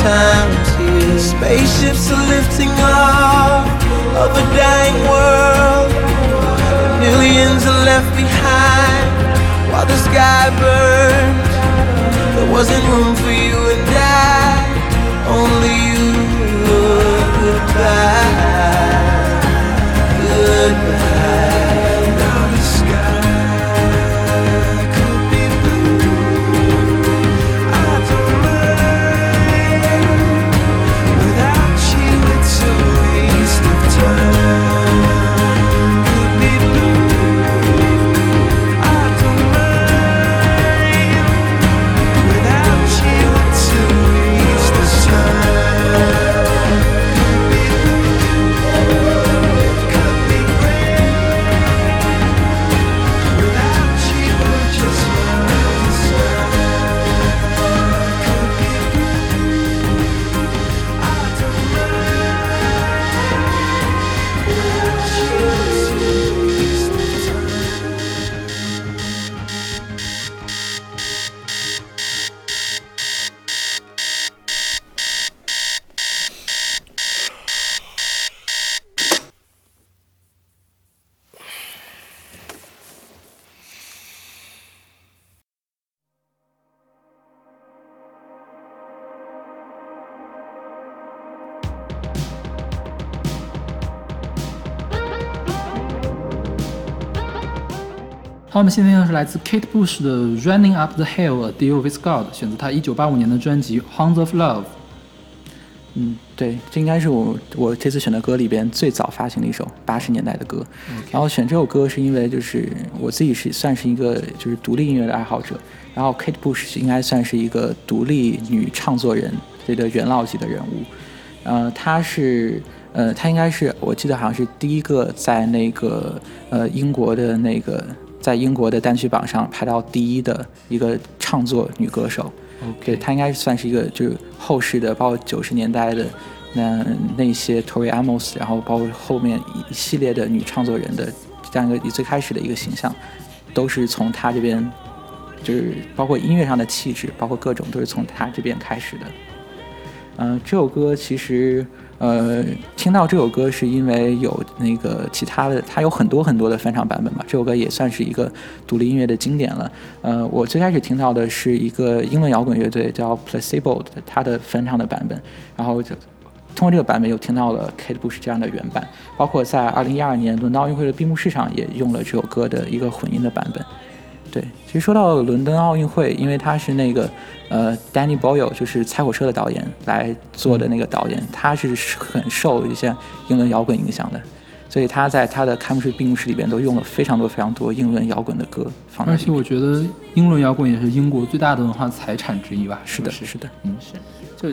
Times here. Spaceships are lifting off of a dying world. Millions are left behind while the sky burns. There wasn't room for you and I, only you. Goodbye, goodbye. 好，我们现在听的是来自 Kate Bush 的《Running Up the Hill: A Deal with God》，选择他1985年的专辑《Hounds of Love》。嗯，对，这应该是我我这次选的歌里边最早发行的一首八十年代的歌。然后选这首歌是因为就是我自己是算是一个就是独立音乐的爱好者，然后 Kate Bush 应该算是一个独立女唱作人这个元老级的人物。呃，她是呃，她应该是我记得好像是第一个在那个呃英国的那个在英国的单曲榜上排到第一的一个唱作女歌手。对，她应该算是一个就是后世的，包括九十年代的那那些 Tori Amos，然后包括后面一系列的女唱作人的这样一个最开始的一个形象，都是从她这边，就是包括音乐上的气质，包括各种都是从她这边开始的。嗯、这首歌其实呃，听到这首歌是因为有那个其他的，它有很多很多的翻唱版本吧。这首歌也算是一个独立音乐的经典了。呃，我最开始听到的是一个英文摇滚乐队叫 Placebo 的它的翻唱的版本，然后就通过这个版本又听到了 Kate Bush 这样的原版，包括在2012年伦敦奥运会的闭幕式上也用了这首歌的一个混音的版本。对，其实说到伦敦奥运会，因为他是那个呃，Danny Boyle 就是《猜火车》的导演来做的那个导演，他是很受一些英伦摇滚影响的，所以他在他的开幕式、闭幕式里边都用了非常多非常多英伦摇滚的歌放在而。且我觉得英伦摇滚也是英国最大的文化财产之一吧。是的，不是是的，就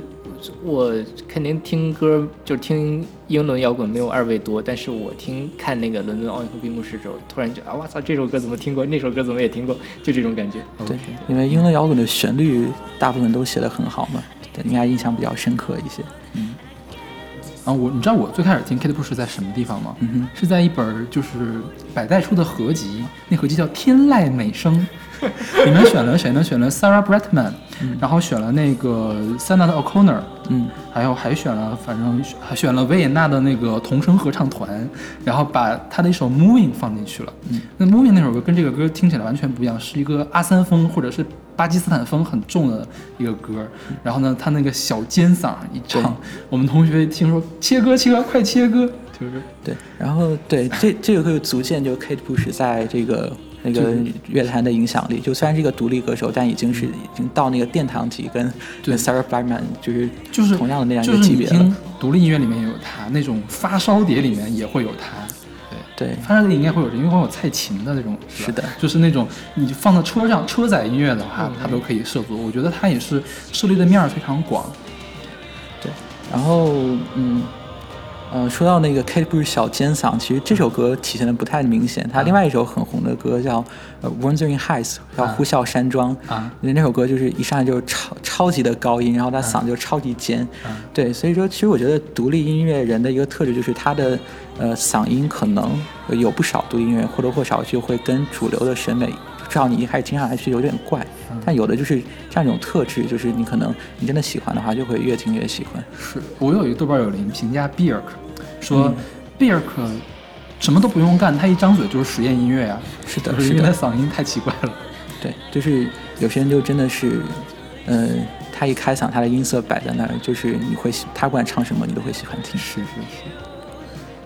我肯定听歌，就听英伦摇滚没有二位多，但是我听看那个伦敦奥运会闭幕式的时候，突然觉得啊，我操，这首歌怎么听过？那首歌怎么也听过？就这种感觉。对，因为英伦摇滚的旋律大部分都写得很好嘛，对，应该印象比较深刻一些。啊，我你知道我最开始听 Kate Bush 在什么地方吗？嗯哼，是在一本儿就是百代出的合集，那合集叫《天籁美声 》，里面选了谁呢？选了 Sarah Brightman，、然后选了那个 Sanaa O'Connor，嗯，还有还选了，反正还选了维也纳的那个童声合唱团，然后把他的一首《Moving》放进去了。嗯，那《Moving》那首歌跟这个歌听起来完全不一样，是一个阿三风或者是巴基斯坦风很重的一个歌。然后呢，他那个小尖嗓一唱，我们同学一听说切歌切歌，快切歌，就是对，然后对这这个可以足见就 Kate Bush 在这个那个乐坛的影响力，就虽然是一个独立歌手，但已经是已经到那个殿堂级，跟跟 Sarah Brightman 就是就是同样的那样一个级别了听。独立音乐里面也有他，那种发烧碟里面也会有他。对，发烧里应该会有，因为会有蔡琴的那种，是的。就是那种你放到车上车载音乐的话，它都可以涉足。我觉得它也是涉猎的面儿非常广。对，然后嗯，呃，说到那个 Kate Bush 小尖嗓，其实这首歌体现的不太明显。他另外一首很红的歌叫呃《Wandering Heights》，叫《呼啸山庄》啊，那首歌就是一上来就超超级的高音，然后他嗓子就超级尖。对，所以说其实我觉得独立音乐人的一个特质就是他的呃嗓音可能有不少独立音乐人或多或少就会跟主流的审美。至少你一开始听上来是有点怪，但有的就是这样一种特质，就是你可能你真的喜欢的话，就会越听越喜欢。是我有一个豆瓣有人评价 Bjork，说 Bjork 什么都不用干，他一张嘴就是实验音乐呀、是的就是因为是的他嗓音太奇怪了。对，就是有些人就真的是，呃，他一开嗓，他的音色摆在那儿，就是你会喜，他不管唱什么，你都会喜欢听。是是是，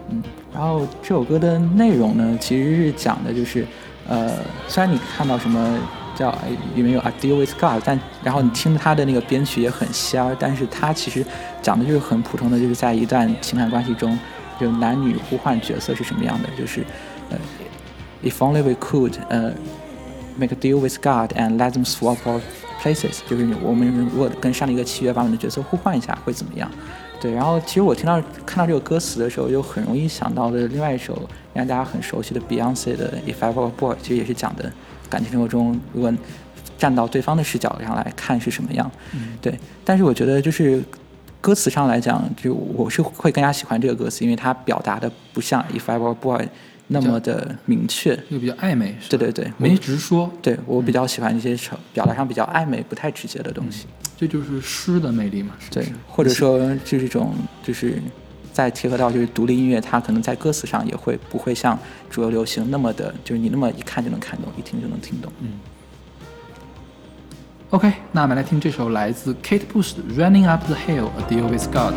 嗯然后这首歌的内容呢，其实是讲的就是，呃，虽然你看到什么叫哎里面有 I deal with God，但然后你听他的那个编曲也很仙儿，但是他其实讲的就是很普通的，就是在一段情感关系中，就男女互换角色是什么样的，就是，呃，if only we could，呃，make a deal with God and let them swap our places，就是我们如果跟上帝一个契约，把我们的角色互换一下，会怎么样？对，然后其实我听到看到这个歌词的时候，就很容易想到的另外一首让大家很熟悉的 Beyonce 的《If I Were a Boy》，其实也是讲的感情生活中，如果站到对方的视角上来看是什么样。对，但是我觉得就是歌词上来讲，就我是会更加喜欢这个歌词，因为它表达的不像《If I Were Boy》那么的明确。又比较暧昧，对对对，没直说，对我比较喜欢一些表表达上比较暧昧、不太直接的东西。这就是诗的魅力嘛。对，或者说就是这种就是再贴合到就是独立音乐，它可能在歌词上也会不会像主流流行那么的，就是你那么一看就能看懂，一听就能听懂。OK，那我们来听这首来自 Kate Bush 的《Running Up the Hill: A Deal with God》。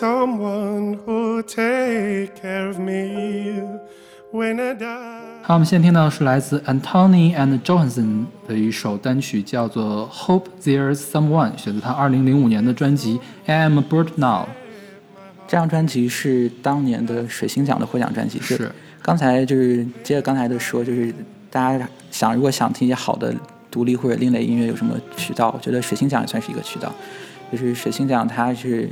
好，我们现在听到的是来自 Anthony and Johansson 的一首单曲，叫做《Hope There's Someone》，选择他2005年的专辑《I Am a Bird Now》。这张专辑是当年的水星奖的获奖专辑。是刚才就是接着刚才的说，就是大家想如果想听一些好的独立或者另类音乐，有什么渠道？我觉得水星奖也算是一个渠道。就是水星奖，它是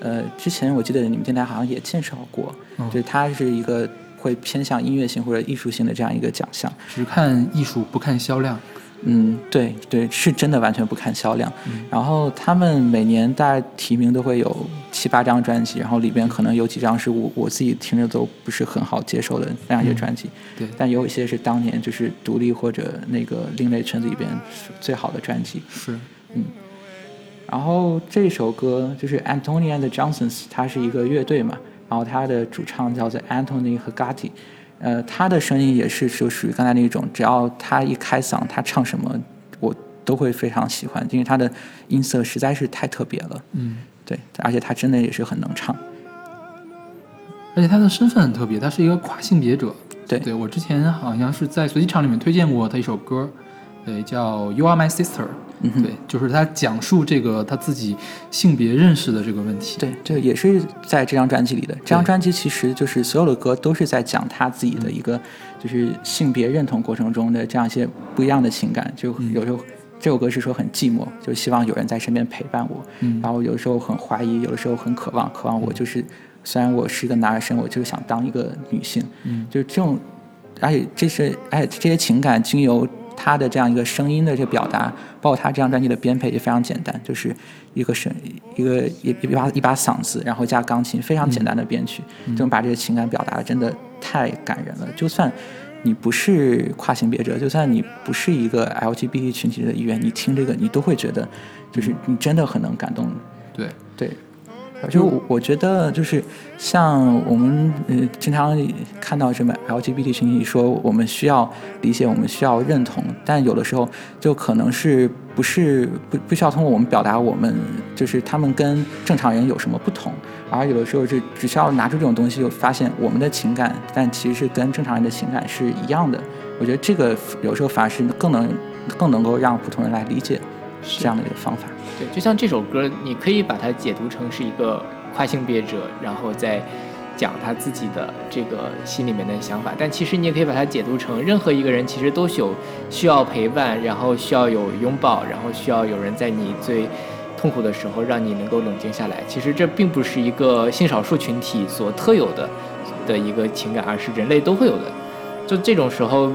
呃之前我记得你们电台好像也介绍过，就是它是一个会偏向音乐性或者艺术性的这样一个奖项。只看艺术不看销量。嗯，对对，是真的完全不看销量。然后他们每年大概提名都会有七八张专辑，然后里边可能有几张是我我自己听着都不是很好接受的那样一些专辑。对，但有一些是当年就是独立或者那个另类圈子里边最好的专辑。是，嗯。然后这首歌就是 Anthony and Johnsons，他是一个乐队嘛，然后他的主唱叫做 Anthony 和 Gatti。呃，他的声音也是就属于刚才那种，只要他一开嗓，他唱什么我都会非常喜欢，因为他的音色实在是太特别了。嗯，对，而且他真的也是很能唱，而且他的身份很特别，他是一个跨性别者。对，对我之前好像是在随机场里面推荐过他一首歌，对，叫《You Are My Sister》。嗯哼对，就是他讲述这个他自己性别认识的这个问题。对，这也是在这张专辑里的。这张专辑其实就是所有的歌都是在讲他自己的一个，就是性别认同过程中的这样一些不一样的情感。就有时候这首歌是说很寂寞，就希望有人在身边陪伴我。嗯然后有的时候很怀疑，有的时候很渴望，渴望我就是虽然我是一个男儿身，我就是想当一个女性。嗯就是这种，而且这是，而且这些情感经由他的这样一个声音的这个表达，包括他这张专辑的编配也非常简单，就是一个声一个一一把一把嗓子，然后加钢琴，非常简单的编曲，就能把这个情感表达的真的太感人了。就算你不是跨性别者，就算你不是一个 LGBT 群体的一员，你听这个你都会觉得，就是你真的很能感动。对，对，就我我觉得就是像我们呃经常看到什么 LGBT 群体说我们需要理解，我们需要认同，但有的时候就可能是不是不不需要通过我们表达我们就是他们跟正常人有什么不同，而有的时候是只需要拿出这种东西，就发现我们的情感，但其实是跟正常人的情感是一样的。我觉得这个有时候反而是更能更能够让普通人来理解这样的一个方法。对，就像这首歌，你可以把它解读成是一个跨性别者，然后再讲他自己的这个心里面的想法。但其实你也可以把它解读成，任何一个人其实都有需要陪伴，然后需要有拥抱，然后需要有人在你最痛苦的时候让你能够冷静下来。其实这并不是一个性少数群体所特有的的一个情感，而是人类都会有的。就这种时候，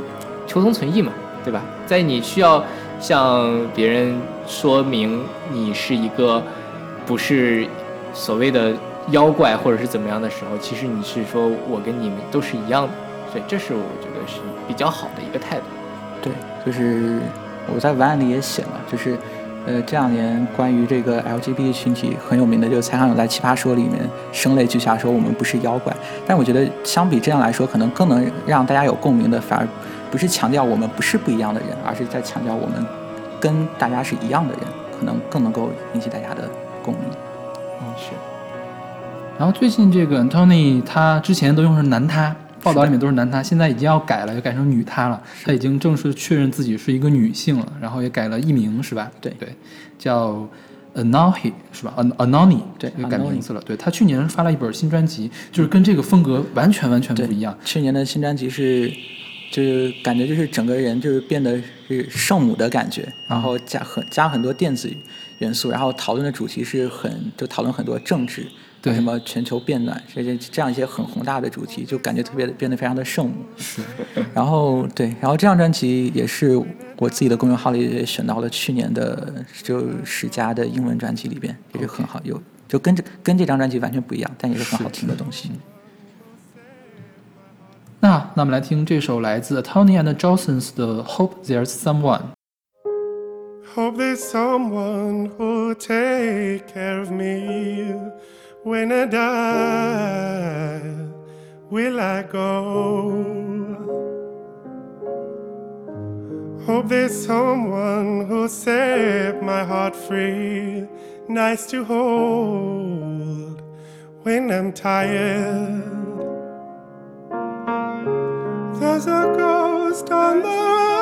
求同存异嘛，对吧？在你需要向别人说明你是一个不是所谓的妖怪或者是怎么样的时候，其实你是说我跟你们都是一样的，所以这是我觉得是比较好的一个态度。对，就是我在文案里也写了，就是呃这两年关于这个 LGBT 群体很有名的，就是蔡康永在《奇葩说》里面声泪俱下说我们不是妖怪，但我觉得相比这样来说，可能更能让大家有共鸣的，反而不是强调我们不是不一样的人，而是在强调我们跟大家是一样的人，可能更能够引起大家的共鸣。嗯，是。然后最近这个 Tony 他之前都用是男他，报道里面都是男他，现在已经要改了，要改成女他了。他已经正式确认自己是一个女性了，然后也改了艺名是吧？对对，叫 Anohi 是吧？An Anoni 对又改名字了。对他去年发了一本新专辑，就是跟这个风格完全完全不一样。去年的新专辑是，就是感觉就是整个人就是变得是圣母的感觉，然后加很加很多电子元素，然后讨论的主题是很就讨论很多政治，对什么全球变暖这些这样一些很宏大的主题，就感觉特别变得非常的圣母。是，然后对，然后这张专辑也是我自己的公众号里也选到了去年的就十佳的英文专辑里边，也是很好有就跟这跟这张专辑完全不一样，但也是很好听的东西。那那我们来听这首来自 Tony and Johnsons 的 Hope There's Someone。 Hope there's someone who'll take care of me when I die. Will I go? Hope there's someone who'll set my heart free, nice to hold. when I'm tired. There's a ghost on the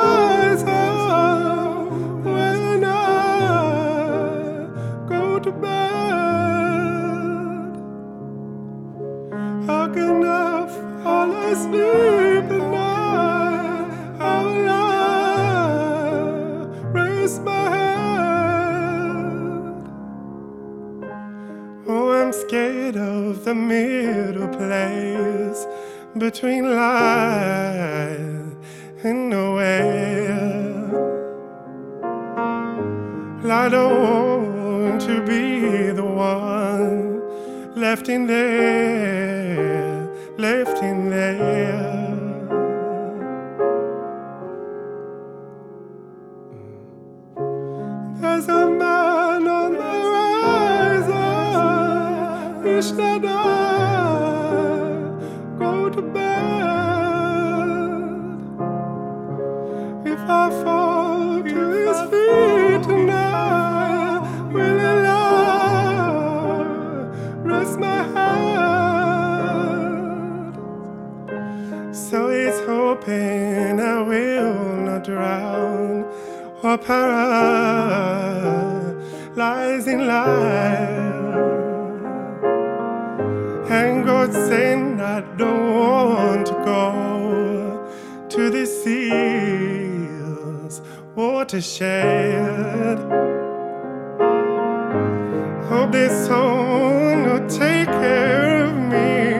horizon when I go to bed. How can I fall asleep at night? How will I raise my head? Oh, I'm scared of the middle place between life and nowhere. I don't want to be the one left in there, left in there. There's a man on the horizon. Wish that drown or paralyze in life. And God saying I don't want to go to the seas watershed. Hope there's someone who'll take care of me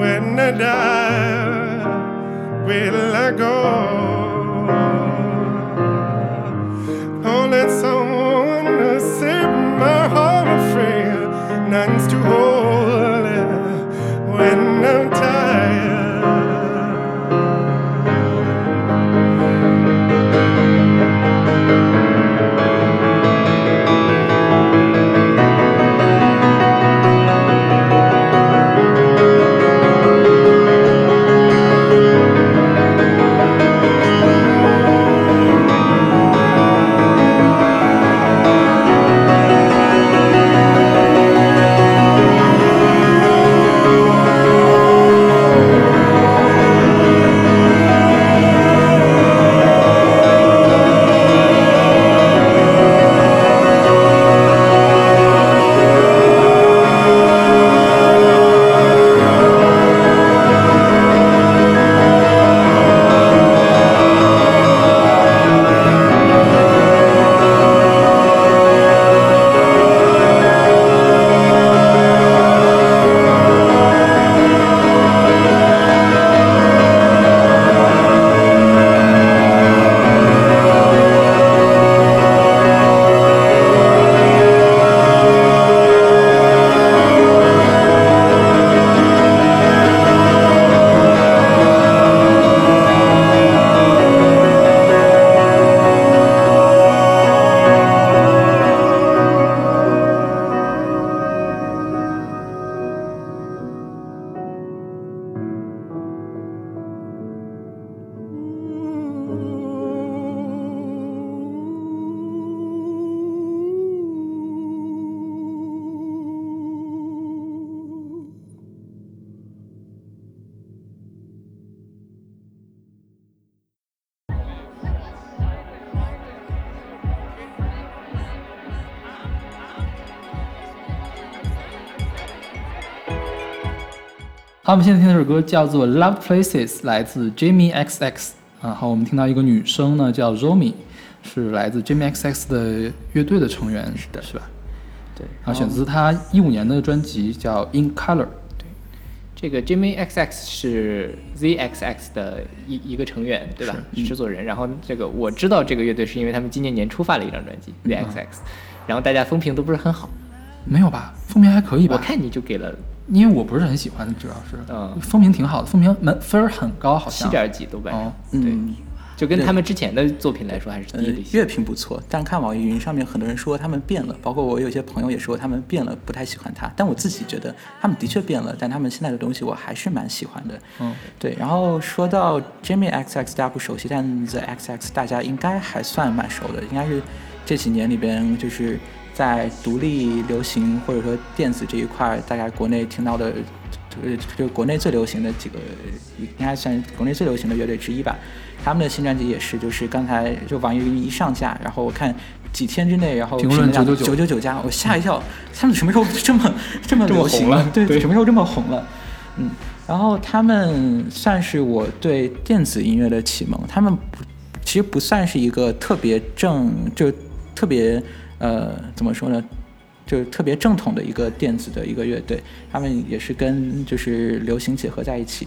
when I die. Will I go? 们现在听这首歌叫做《Loved Places》，来自 Jimmy XX。然后我们听到一个女生呢，叫 Romy，是来自 Jimmy XX 的乐队的成员，是的，是吧？对，然后，选自他一五年的专辑叫《In Color》。对这个 Jimmy XX 是 ZXX 的一一个成员，对吧？制作人。然后这个我知道这个乐队是因为他们今年年初发了一张专辑 ZXX，然后大家风评都不是很好。没有吧？风评还可以吧？我看你就给了因为我不是很喜欢，主要是，嗯风评挺好的，风评满分儿很高，好像七点几豆瓣上哦，对，嗯，就跟他们之前的作品来说还是呃低了一，些。乐评不错，但看网易云上面很多人说他们变了，包括我有些朋友也说他们变了，不太喜欢他。但我自己觉得他们的确变了，但他们现在的东西我还是蛮喜欢的。嗯，对。然后说到 Jimmy XX 大家不熟悉，但 The XX 大家应该还算蛮熟的，应该是这几年里边就是。在独立流行或者说电子这一块儿，大概国内听到的，呃，就是国内最流行的几个，应该算国内最流行的乐队之一吧。他们的新专辑也是，就是刚才就网易云一上架，然后我看几天之内，然后评论999九九九加，我吓一跳，他们什么时候这么这么流行红了对，对什么时候这么红了？嗯，然后他们算是我对电子音乐的启蒙，他们不其实不算是一个特别正，就特别呃怎么说呢，就是特别正统的一个电子的一个乐队，他们也是跟就是流行结合在一起。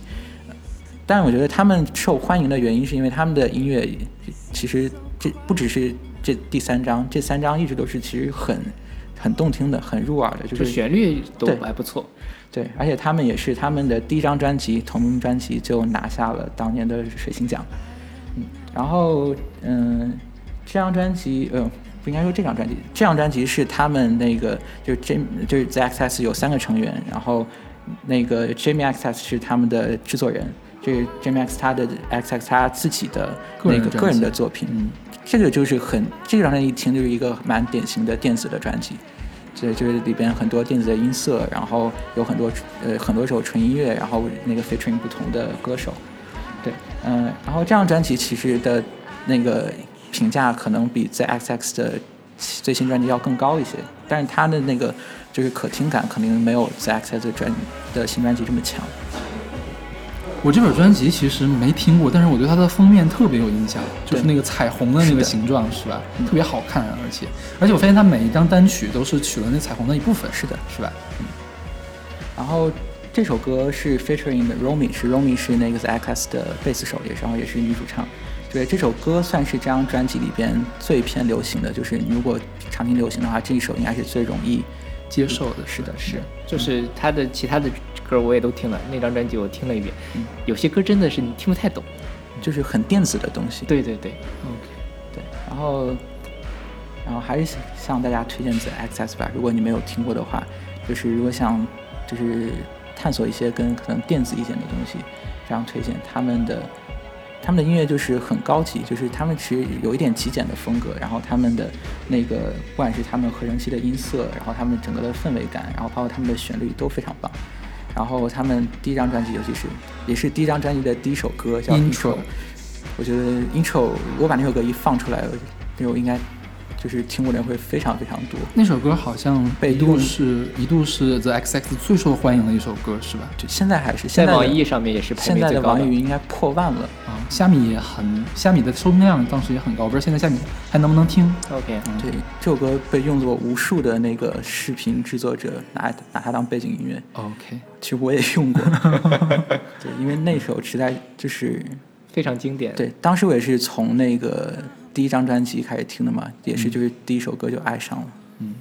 但我觉得他们受欢迎的原因是因为他们的音乐其实这不只是这第三章，这三章一直都是其实很很动听的，很入耳的，就就是旋律都还不错。对，而且他们也是他们的第一张专辑同名专辑就拿下了当年的水星奖。嗯，然后嗯，这张专辑呃不应该说这张专辑，这张专辑是他们那个就是 J 就是 ZXX 有三个成员，然后那个 Jamie XX 是他们的制作人，这是 Jamie X 他的 XX 他自己的个人专那个个人的作品。嗯，这个就是很这张专辑一听就是一个蛮典型的电子的专辑。这就是里边很多电子的音色，然后有很多呃很多首纯音乐，然后那个 featuring 不同的歌手，对，嗯、然后这张专辑其实的那个评价可能比 ZXX 的最新专辑要更高一些，但是它的那个就是可听感肯定没有 ZXX 的专的新专辑这么强。我这本专辑其实没听过，但是我对它的封面特别有印象，就是那个彩虹的那个形状，是吧？特别好看，而且而且我发现它每一张单曲都是取了那彩虹的一部分，是的，是吧？嗯然后这首歌是 featuring 的 Romy，是 Romy 是那个 ZXX 的贝斯手，也是然后也是女主唱。对，这首歌算是这张专辑里边最偏流行的，就是你如果常听流行的话，这一首应该是最容易接受的是的，是。就是他的其他的歌我也都听了，那张专辑我听了一遍，有些歌真的是你听不太懂。就是很电子的东西。对对对，对，然后，然后还是向大家推荐 The XS 吧。如果你没有听过的话，就是如果想就是探索一些跟可能电子一点的东西，非常推荐他们的。他们的音乐就是很高级，就是他们其实有一点极简的风格，然后他们的那个不管是他们合成器的音色，然后他们整个的氛围感，然后包括他们的旋律都非常棒。然后他们第一张专辑，尤其是也是第一张专辑的第一首歌叫 Intro 我觉得 intro 我把那首歌一放出来，那首应该就是听过的人会非常非常多。那首歌好像被一度是一度是 The XX 最受欢迎的一首歌，是吧？就现在还是在现在的网易上面也是排现在的名最高的。网易云应该破万了。啊，虾米也很，虾米的收听量当时也很高，不知道现在虾米还能不能听？OK，对，这首歌被用作无数的那个视频制作者拿拿它当背景音乐。OK，其实我也用过，对，因为那首实在就是非常经典。对，当时我也是从那个第一张专辑开始听的嘛，也是就是第一首歌就爱上了。嗯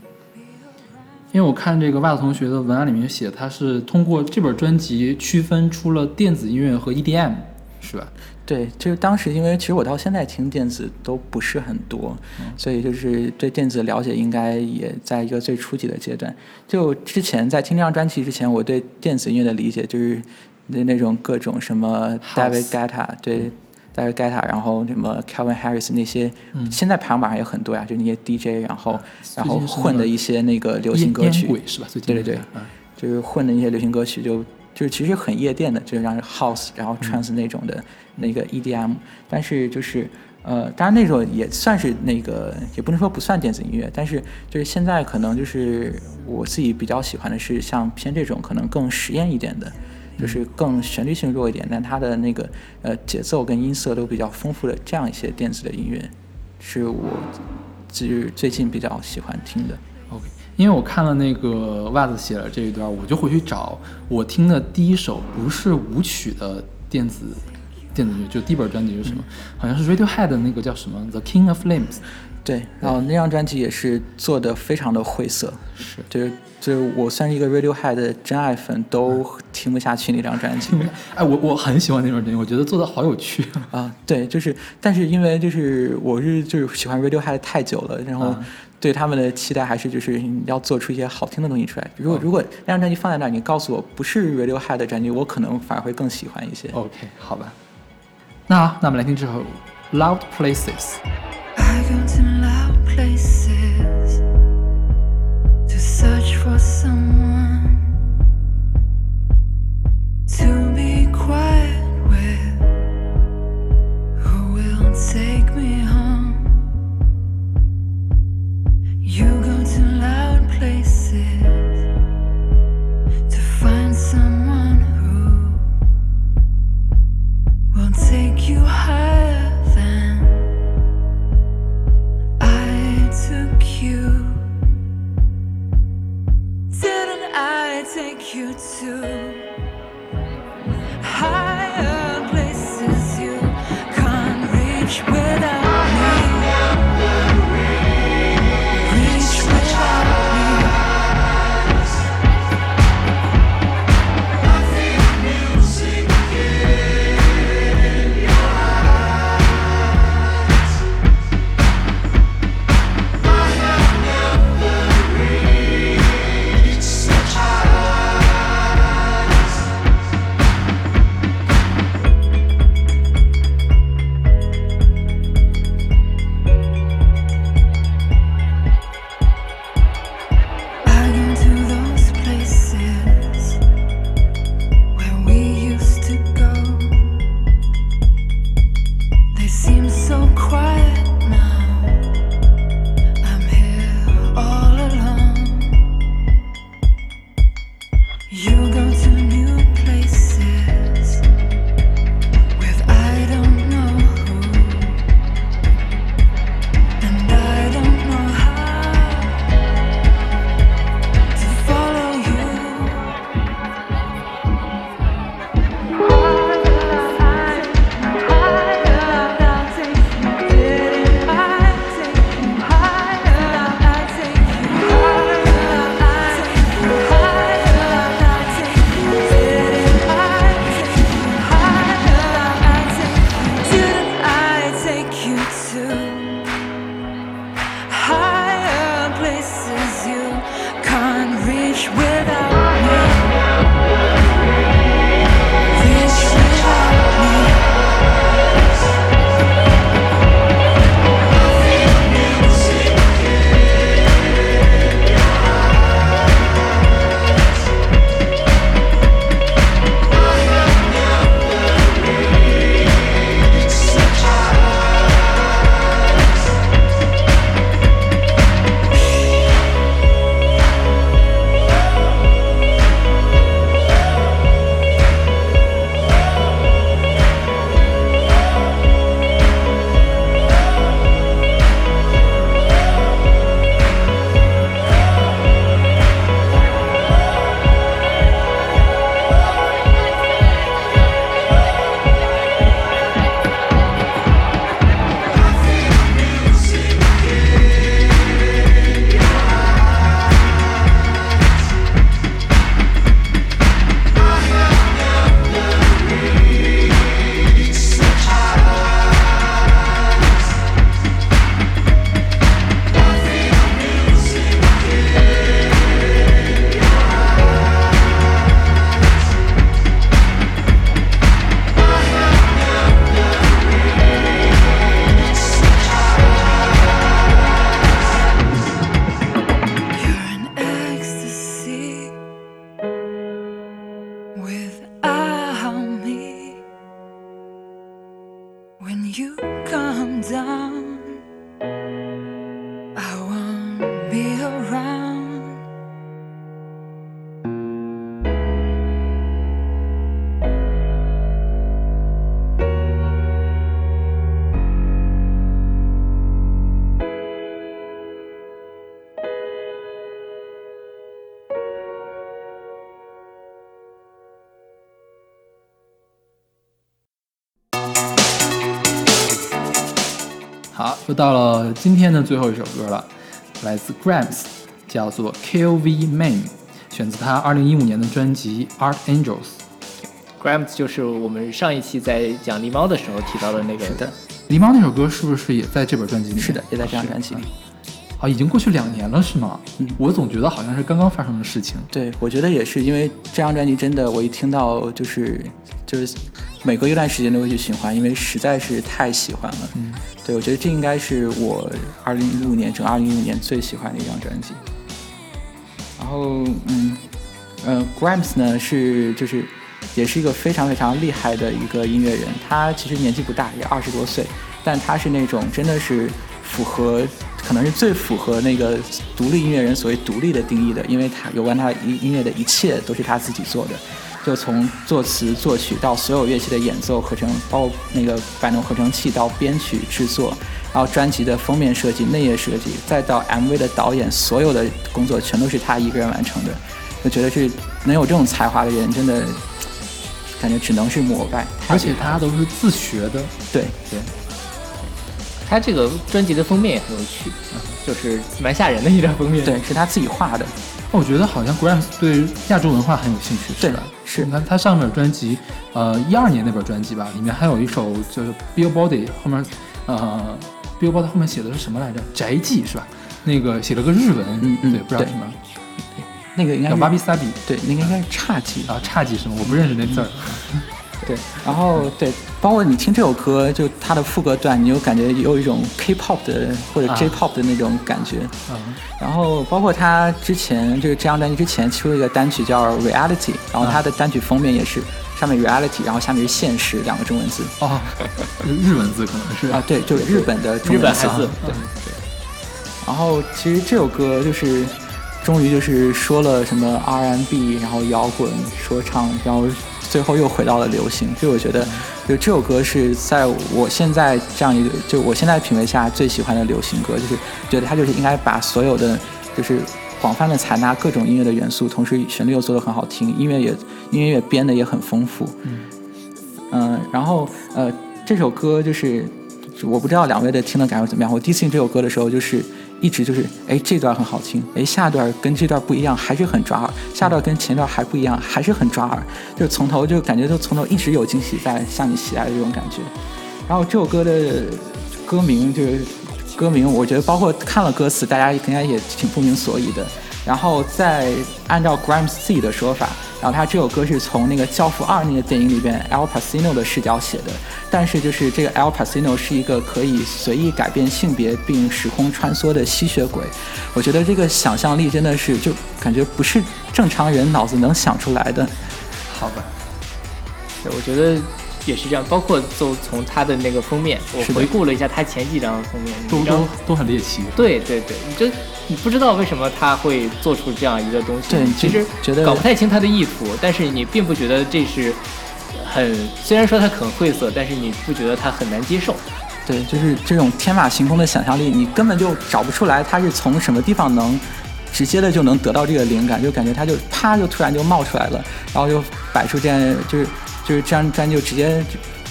因为我看这个袜子同学的文案里面写，他是通过这本专辑区分出了电子音乐和 EDM，是吧？对，就是当时因为其实我到现在听电子都不是很多，所以就是对电子的了解应该也在一个最初级的阶段。就之前在听这张专辑之前，我对电子音乐的理解就是那那种各种什么 David Guetta 对。David Guetta，然后什么 Kevin Harris 那些，现在排行榜上有很多呀，就那些 DJ，然后然后混的一些那个流行歌曲。对对对。嗯就是混的一些流行歌曲就，就是其实很夜店的，就是让 house 然后 trance 那种的那个 EDM，、但是就是呃，当然那种也算是那个，也不能说不算电子音乐，但是就是现在可能就是我自己比较喜欢的是像偏这种可能更实验一点的。就是更旋律性弱一点，但它的那个呃节奏跟音色都比较丰富的这样一些电子的音乐，是我就是最近比较喜欢听的。OK，因为我看了那个袜子写了这一段，我就回去找我听的第一首不是舞曲的电子电子乐，就第一本专辑是什么？好像是 Radiohead 的那个叫什么《The King of Limbs》。对，然后那张专辑也是做的非常的晦涩，是就是就是我算是一个 Radiohead 的真爱粉，都听不下去那张专辑 哎，我我很喜欢那张专辑，我觉得做的好有趣。啊。对，就是但是因为就是我是就是喜欢 Radiohead 太久了，然后啊对他们的期待还是就是你要做出一些好听的东西出来。如果如果那张专辑放在那儿，你告诉我不是 Radiohead 的专辑，我可能反而会更喜欢一些。OK，好吧。那好，那我们来听这首《Loud Places》。I go to loud places someone to take you to higher places you can't reach without 又到了今天的最后一首歌了，来自 Grams，叫做 KOV Man，选自他2015年的专辑 Art Angels。Grams 就是我们上一期在讲狸猫的时候提到的那个，是的，狸猫那首歌是不是也在这本专辑里？是的，也在这张专辑里。啊，已经过去两年了是吗？嗯我总觉得好像是刚刚发生的事情。对，我觉得也是，因为这张专辑真的，我一听到就是就是每隔一段时间都会去循环，因为实在是太喜欢了。嗯，对，我觉得这应该是我二零一五年整二零一五年最喜欢的一张专辑。然后嗯呃，Grimes 呢是就是也是一个非常非常厉害的一个音乐人，他其实年纪不大，也二十多岁，但他是那种真的是符合。可能是最符合那个独立音乐人所谓独立的定义的，因为他有关他音音乐的一切都是他自己做的，就从作词作曲到所有乐器的演奏合成，包括那个摆弄合成器到编曲制作，然后专辑的封面设计、内页设计，再到 MV 的导演，所有的工作全都是他一个人完成的。我觉得是能有这种才华的人，真的感觉只能是膜拜。而且他都是自学的，对对，他这个专辑的封面也很有趣，嗯就是蛮吓人的一张封面。对，是他自己画的。我觉得好像 Grimes 对亚洲文化很有兴趣，对是吧？是你看他上面专辑，呃，一二年那本专辑吧，里面还有一首就是 Bill Body 后面，呃，Bill Body 后面写的是什么来着？宅记是吧？那个写了个日文，嗯嗯对，不知道什么，那个应该是叫巴比萨比对，那个应该是侘寂。啊，侘寂什么？我不认识那字儿。对，然后对，包括你听这首歌，就它的副歌段，你有感觉有一种 K-pop 的或者啊 J-pop 的那种感觉。嗯，然后包括他之前就是这张专辑之前出了一个单曲叫 Reality，然后他的单曲封面也是上面 Reality，然后下面是现实两个中文字。哦，日文字可能是啊，对，就是日本的中文字。对，对。然后其实这首歌就是终于就是说了什么 R&B，然后摇滚、说唱，然后最后又回到了流行。就我觉得，就这首歌是在我现在这样一个就我现在品味下最喜欢的流行歌，就是觉得它就是应该把所有的就是广泛的采纳各种音乐的元素，同时旋律又做得很好听，音乐也音乐也编的也很丰富。嗯，然后呃，这首歌就是我不知道两位的听的感受怎么样。我第一次听这首歌的时候，就是一直就是，哎，这段很好听，哎，下段跟这段不一样，还是很抓耳；下段跟前段还不一样，还是很抓耳。就从头就感觉就从头一直有惊喜在向你袭来的这种感觉。然后这首歌的歌名就是歌名，我觉得包括看了歌词，大家应该也挺不明所以的。然后再按照 Grimes 自己的说法，然后他这首歌是从那个《教父二》那个电影里边 Al Pacino 的视角写的，但是就是这个 Al Pacino 是一个可以随意改变性别并时空穿梭的吸血鬼，我觉得这个想象力真的是就感觉不是正常人脑子能想出来的。好吧，对，我觉得也是这样。包括就从他的那个封面，我回顾了一下他前几张封面，都都都很猎奇。对对对，你这你不知道为什么他会做出这样一个东西，对你其实觉得搞不太清他的意图，但是你并不觉得这是很，虽然说他很晦涩，但是你不觉得他很难接受。对，就是这种天马行空的想象力，你根本就找不出来他是从什么地方能直接的就能得到这个灵感，就感觉他就啪就突然就冒出来了，然后就摆出这样就是就是这张专辑就直接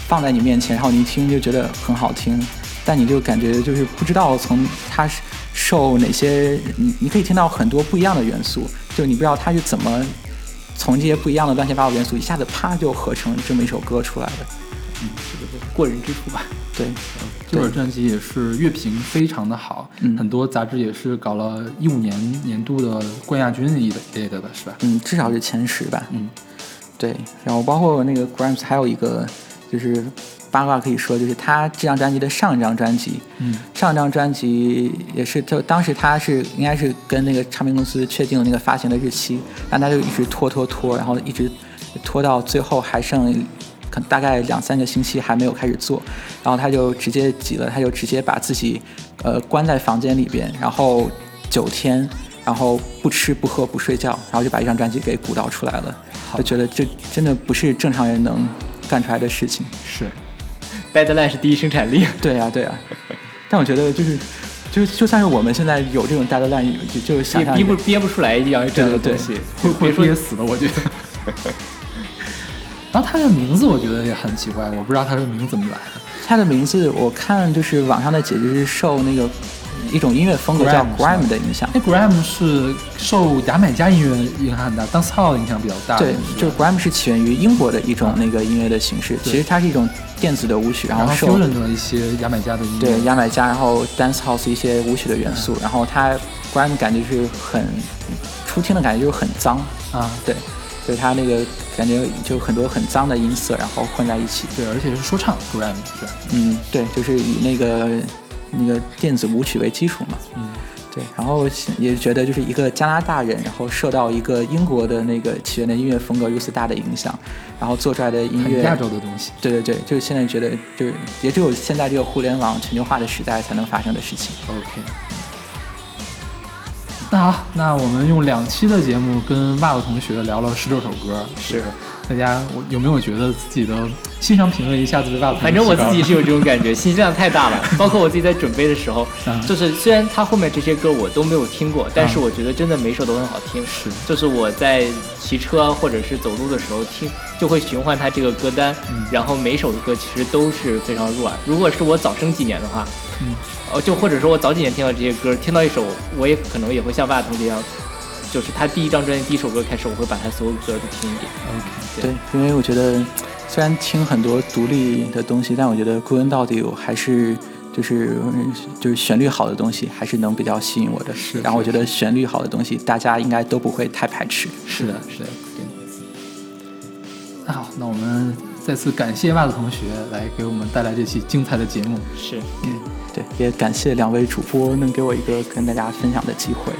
放在你面前，然后你一听就觉得很好听，但你就感觉就是不知道从它是受哪些，你你可以听到很多不一样的元素，就你不知道它是怎么从这些不一样的乱七八糟元素一下子啪就合成这么一首歌出来的。嗯，这个过人之处吧。对，这本专辑也是乐评非常的好，嗯很多杂志也是搞了一五年年度的冠亚军一类一类的吧，是吧？嗯，至少是前十吧。嗯，对，然后包括那个 Grimes 还有一个就是八卦可以说，就是他这张专辑的上一张专辑，嗯，上一张专辑也是就当时他是应该是跟那个唱片公司确定了那个发行的日期，但他就一直拖拖拖，然后一直拖到最后还剩。可大概两三个星期还没有开始做，然后他就直接急了，他就直接把自己，呃，关在房间里边，然后九天，然后不吃不喝不睡觉，然后就把一张专辑给鼓捣出来了。就觉得这真的不是正常人能干出来的事情。是，Deadline 是第一生产力，对呀、对呀、但我觉得就是，就就算是我们现在有这种 deadline，就就想象也逼不憋不出来一样这样的东西。会会憋死的，我觉得。然后他的名字我觉得也很奇怪，我不知道他这个名字怎么来的。他的名字，我看就是网上的解释是受那个一种音乐风格叫 Grime 的影响。那 Grime 是受牙买加音乐影响很大，dance hall 影响比较大。对，就 grime 是起源于英国的一种那个音乐的形式，其实它是一种电子的舞曲，然然后后受一些牙买加的音乐。对牙买加，然后 dance house 一些舞曲的元素，然后它 grime 感觉是很初听的感觉就是很脏，啊，对，就是它那个感觉就很多很脏的音色，然后混在一起。对，而且是说唱 Grime。嗯，对，就是以那个那个电子舞曲为基础嘛。嗯，对。然后也觉得就是一个加拿大人，然后受到一个英国的那个起源的音乐风格如此大的影响，然后做出来的音乐，亚洲的东西。对对对，就是现在觉得就是也只有现在这个互联网全球化的时代才能发生的事情。OK。那好，那我们用两期的节目跟袜子同学聊了十六首歌，是大家我有没有觉得自己的欣赏品味一下子被袜子同学反正我自己是有这种感觉，信息量太大了。包括我自己在准备的时候嗯，就是虽然他后面这些歌我都没有听过，但是嗯我觉得真的每首都很好听。是就是我在骑车或者是走路的时候听，就会循环他这个歌单，嗯然后每首歌其实都是非常入耳。如果是我早生几年的话，嗯，哦，就或者说我早几年听到这些歌，听到一首，我也可能也会像袜同学一样，就是他第一张专辑第一首歌开始，我会把他所有歌都听一遍。OK。对，因为我觉得虽然听很多独立的东西，但我觉得归根到底我还是就是就是旋律好的东西还是能比较吸引我的。是然后我觉得旋律好的东西大家应该都不会太排斥。是的，是的，对。那好，那我们再次感谢袜子同学来给我们带来这期精彩的节目。是，嗯对，也感谢两位主播能给我一个跟大家分享的机会。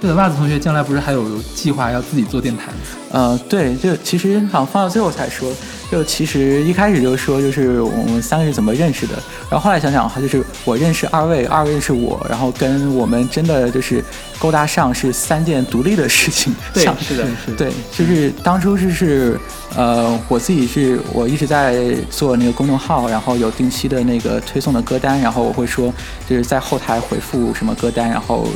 对的，袜子同学将来不是还有计划要自己做电台吗？呃，对，就其实好像放到最后才说，就其实一开始就说就是我们三个是怎么认识的，然后后来想想哈，就是我认识二位，二位认识我，然后跟我们真的就是勾搭上是三件独立的事情，对，是的，是对，就是当初是是呃，我自己是我一直在做那个公众号，然后有定期的那个推送的歌单，然后我会说就是在后台回复什么歌单，然后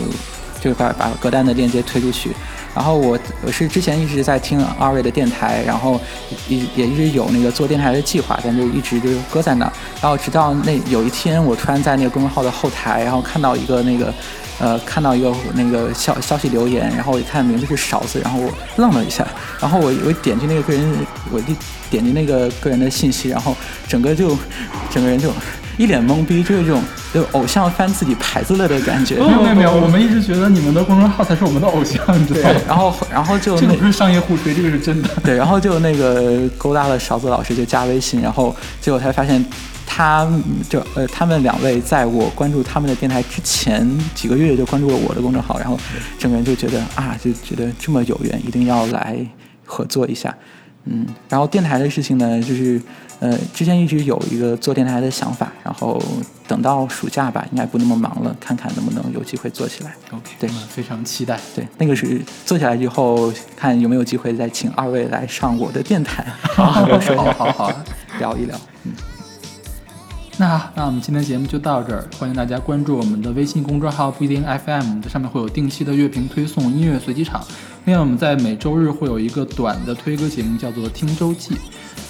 就把把歌单的链接推出去。然后我我是之前一直在听二位的电台，然后也也一直有那个做电台的计划，但就一直就搁在那儿。然后直到那有一天，我突然在那个公众号的后台，然后看到一个那个呃看到一个那个消消息留言，然后我一看名字是勺子，然后我愣了一下，然后我我点击那个个人，我一点击那个个人的信息，然后整个就整个人就一脸懵逼，就是这种就偶像翻自己牌子了的感觉。没有没有没有，我们一直觉得你们的公众号才是我们的偶像，你知道吗？然后然后就那这个不是商业互吹，这个是真的。对，然后就那个勾搭了勺子老师就加微信，然后结果才发现他就呃他们两位在我关注他们的电台之前几个月就关注了我的公众号，然后整个人就觉得啊就觉得这么有缘，一定要来合作一下。嗯，然后电台的事情呢，就是呃，之前一直有一个做电台的想法，然后等到暑假吧，应该不那么忙了，看看能不能有机会做起来。OK，对非常期待。对，那个是做起来之后，看有没有机会再请二位来上我的电台，好好好好。聊一聊。嗯 那好，那我们今天节目就到这儿，欢迎大家关注我们的微信公众号不一定 FM，在上面会有定期的乐评推送、音乐随机场。另外，我们在每周日会有一个短的推歌节目，叫做《听周记》。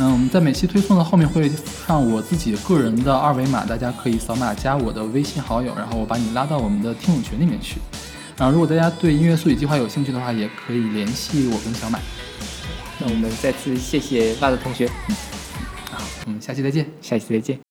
嗯，我们在每期推送的后面会放我自己个人的二维码，大家可以扫码加我的微信好友，然后我把你拉到我们的听友群里面去。然后，如果大家对音乐速语计划有兴趣的话，也可以联系我跟小满。那我们再次谢谢袜子同学，好我们下期再见。下期再见。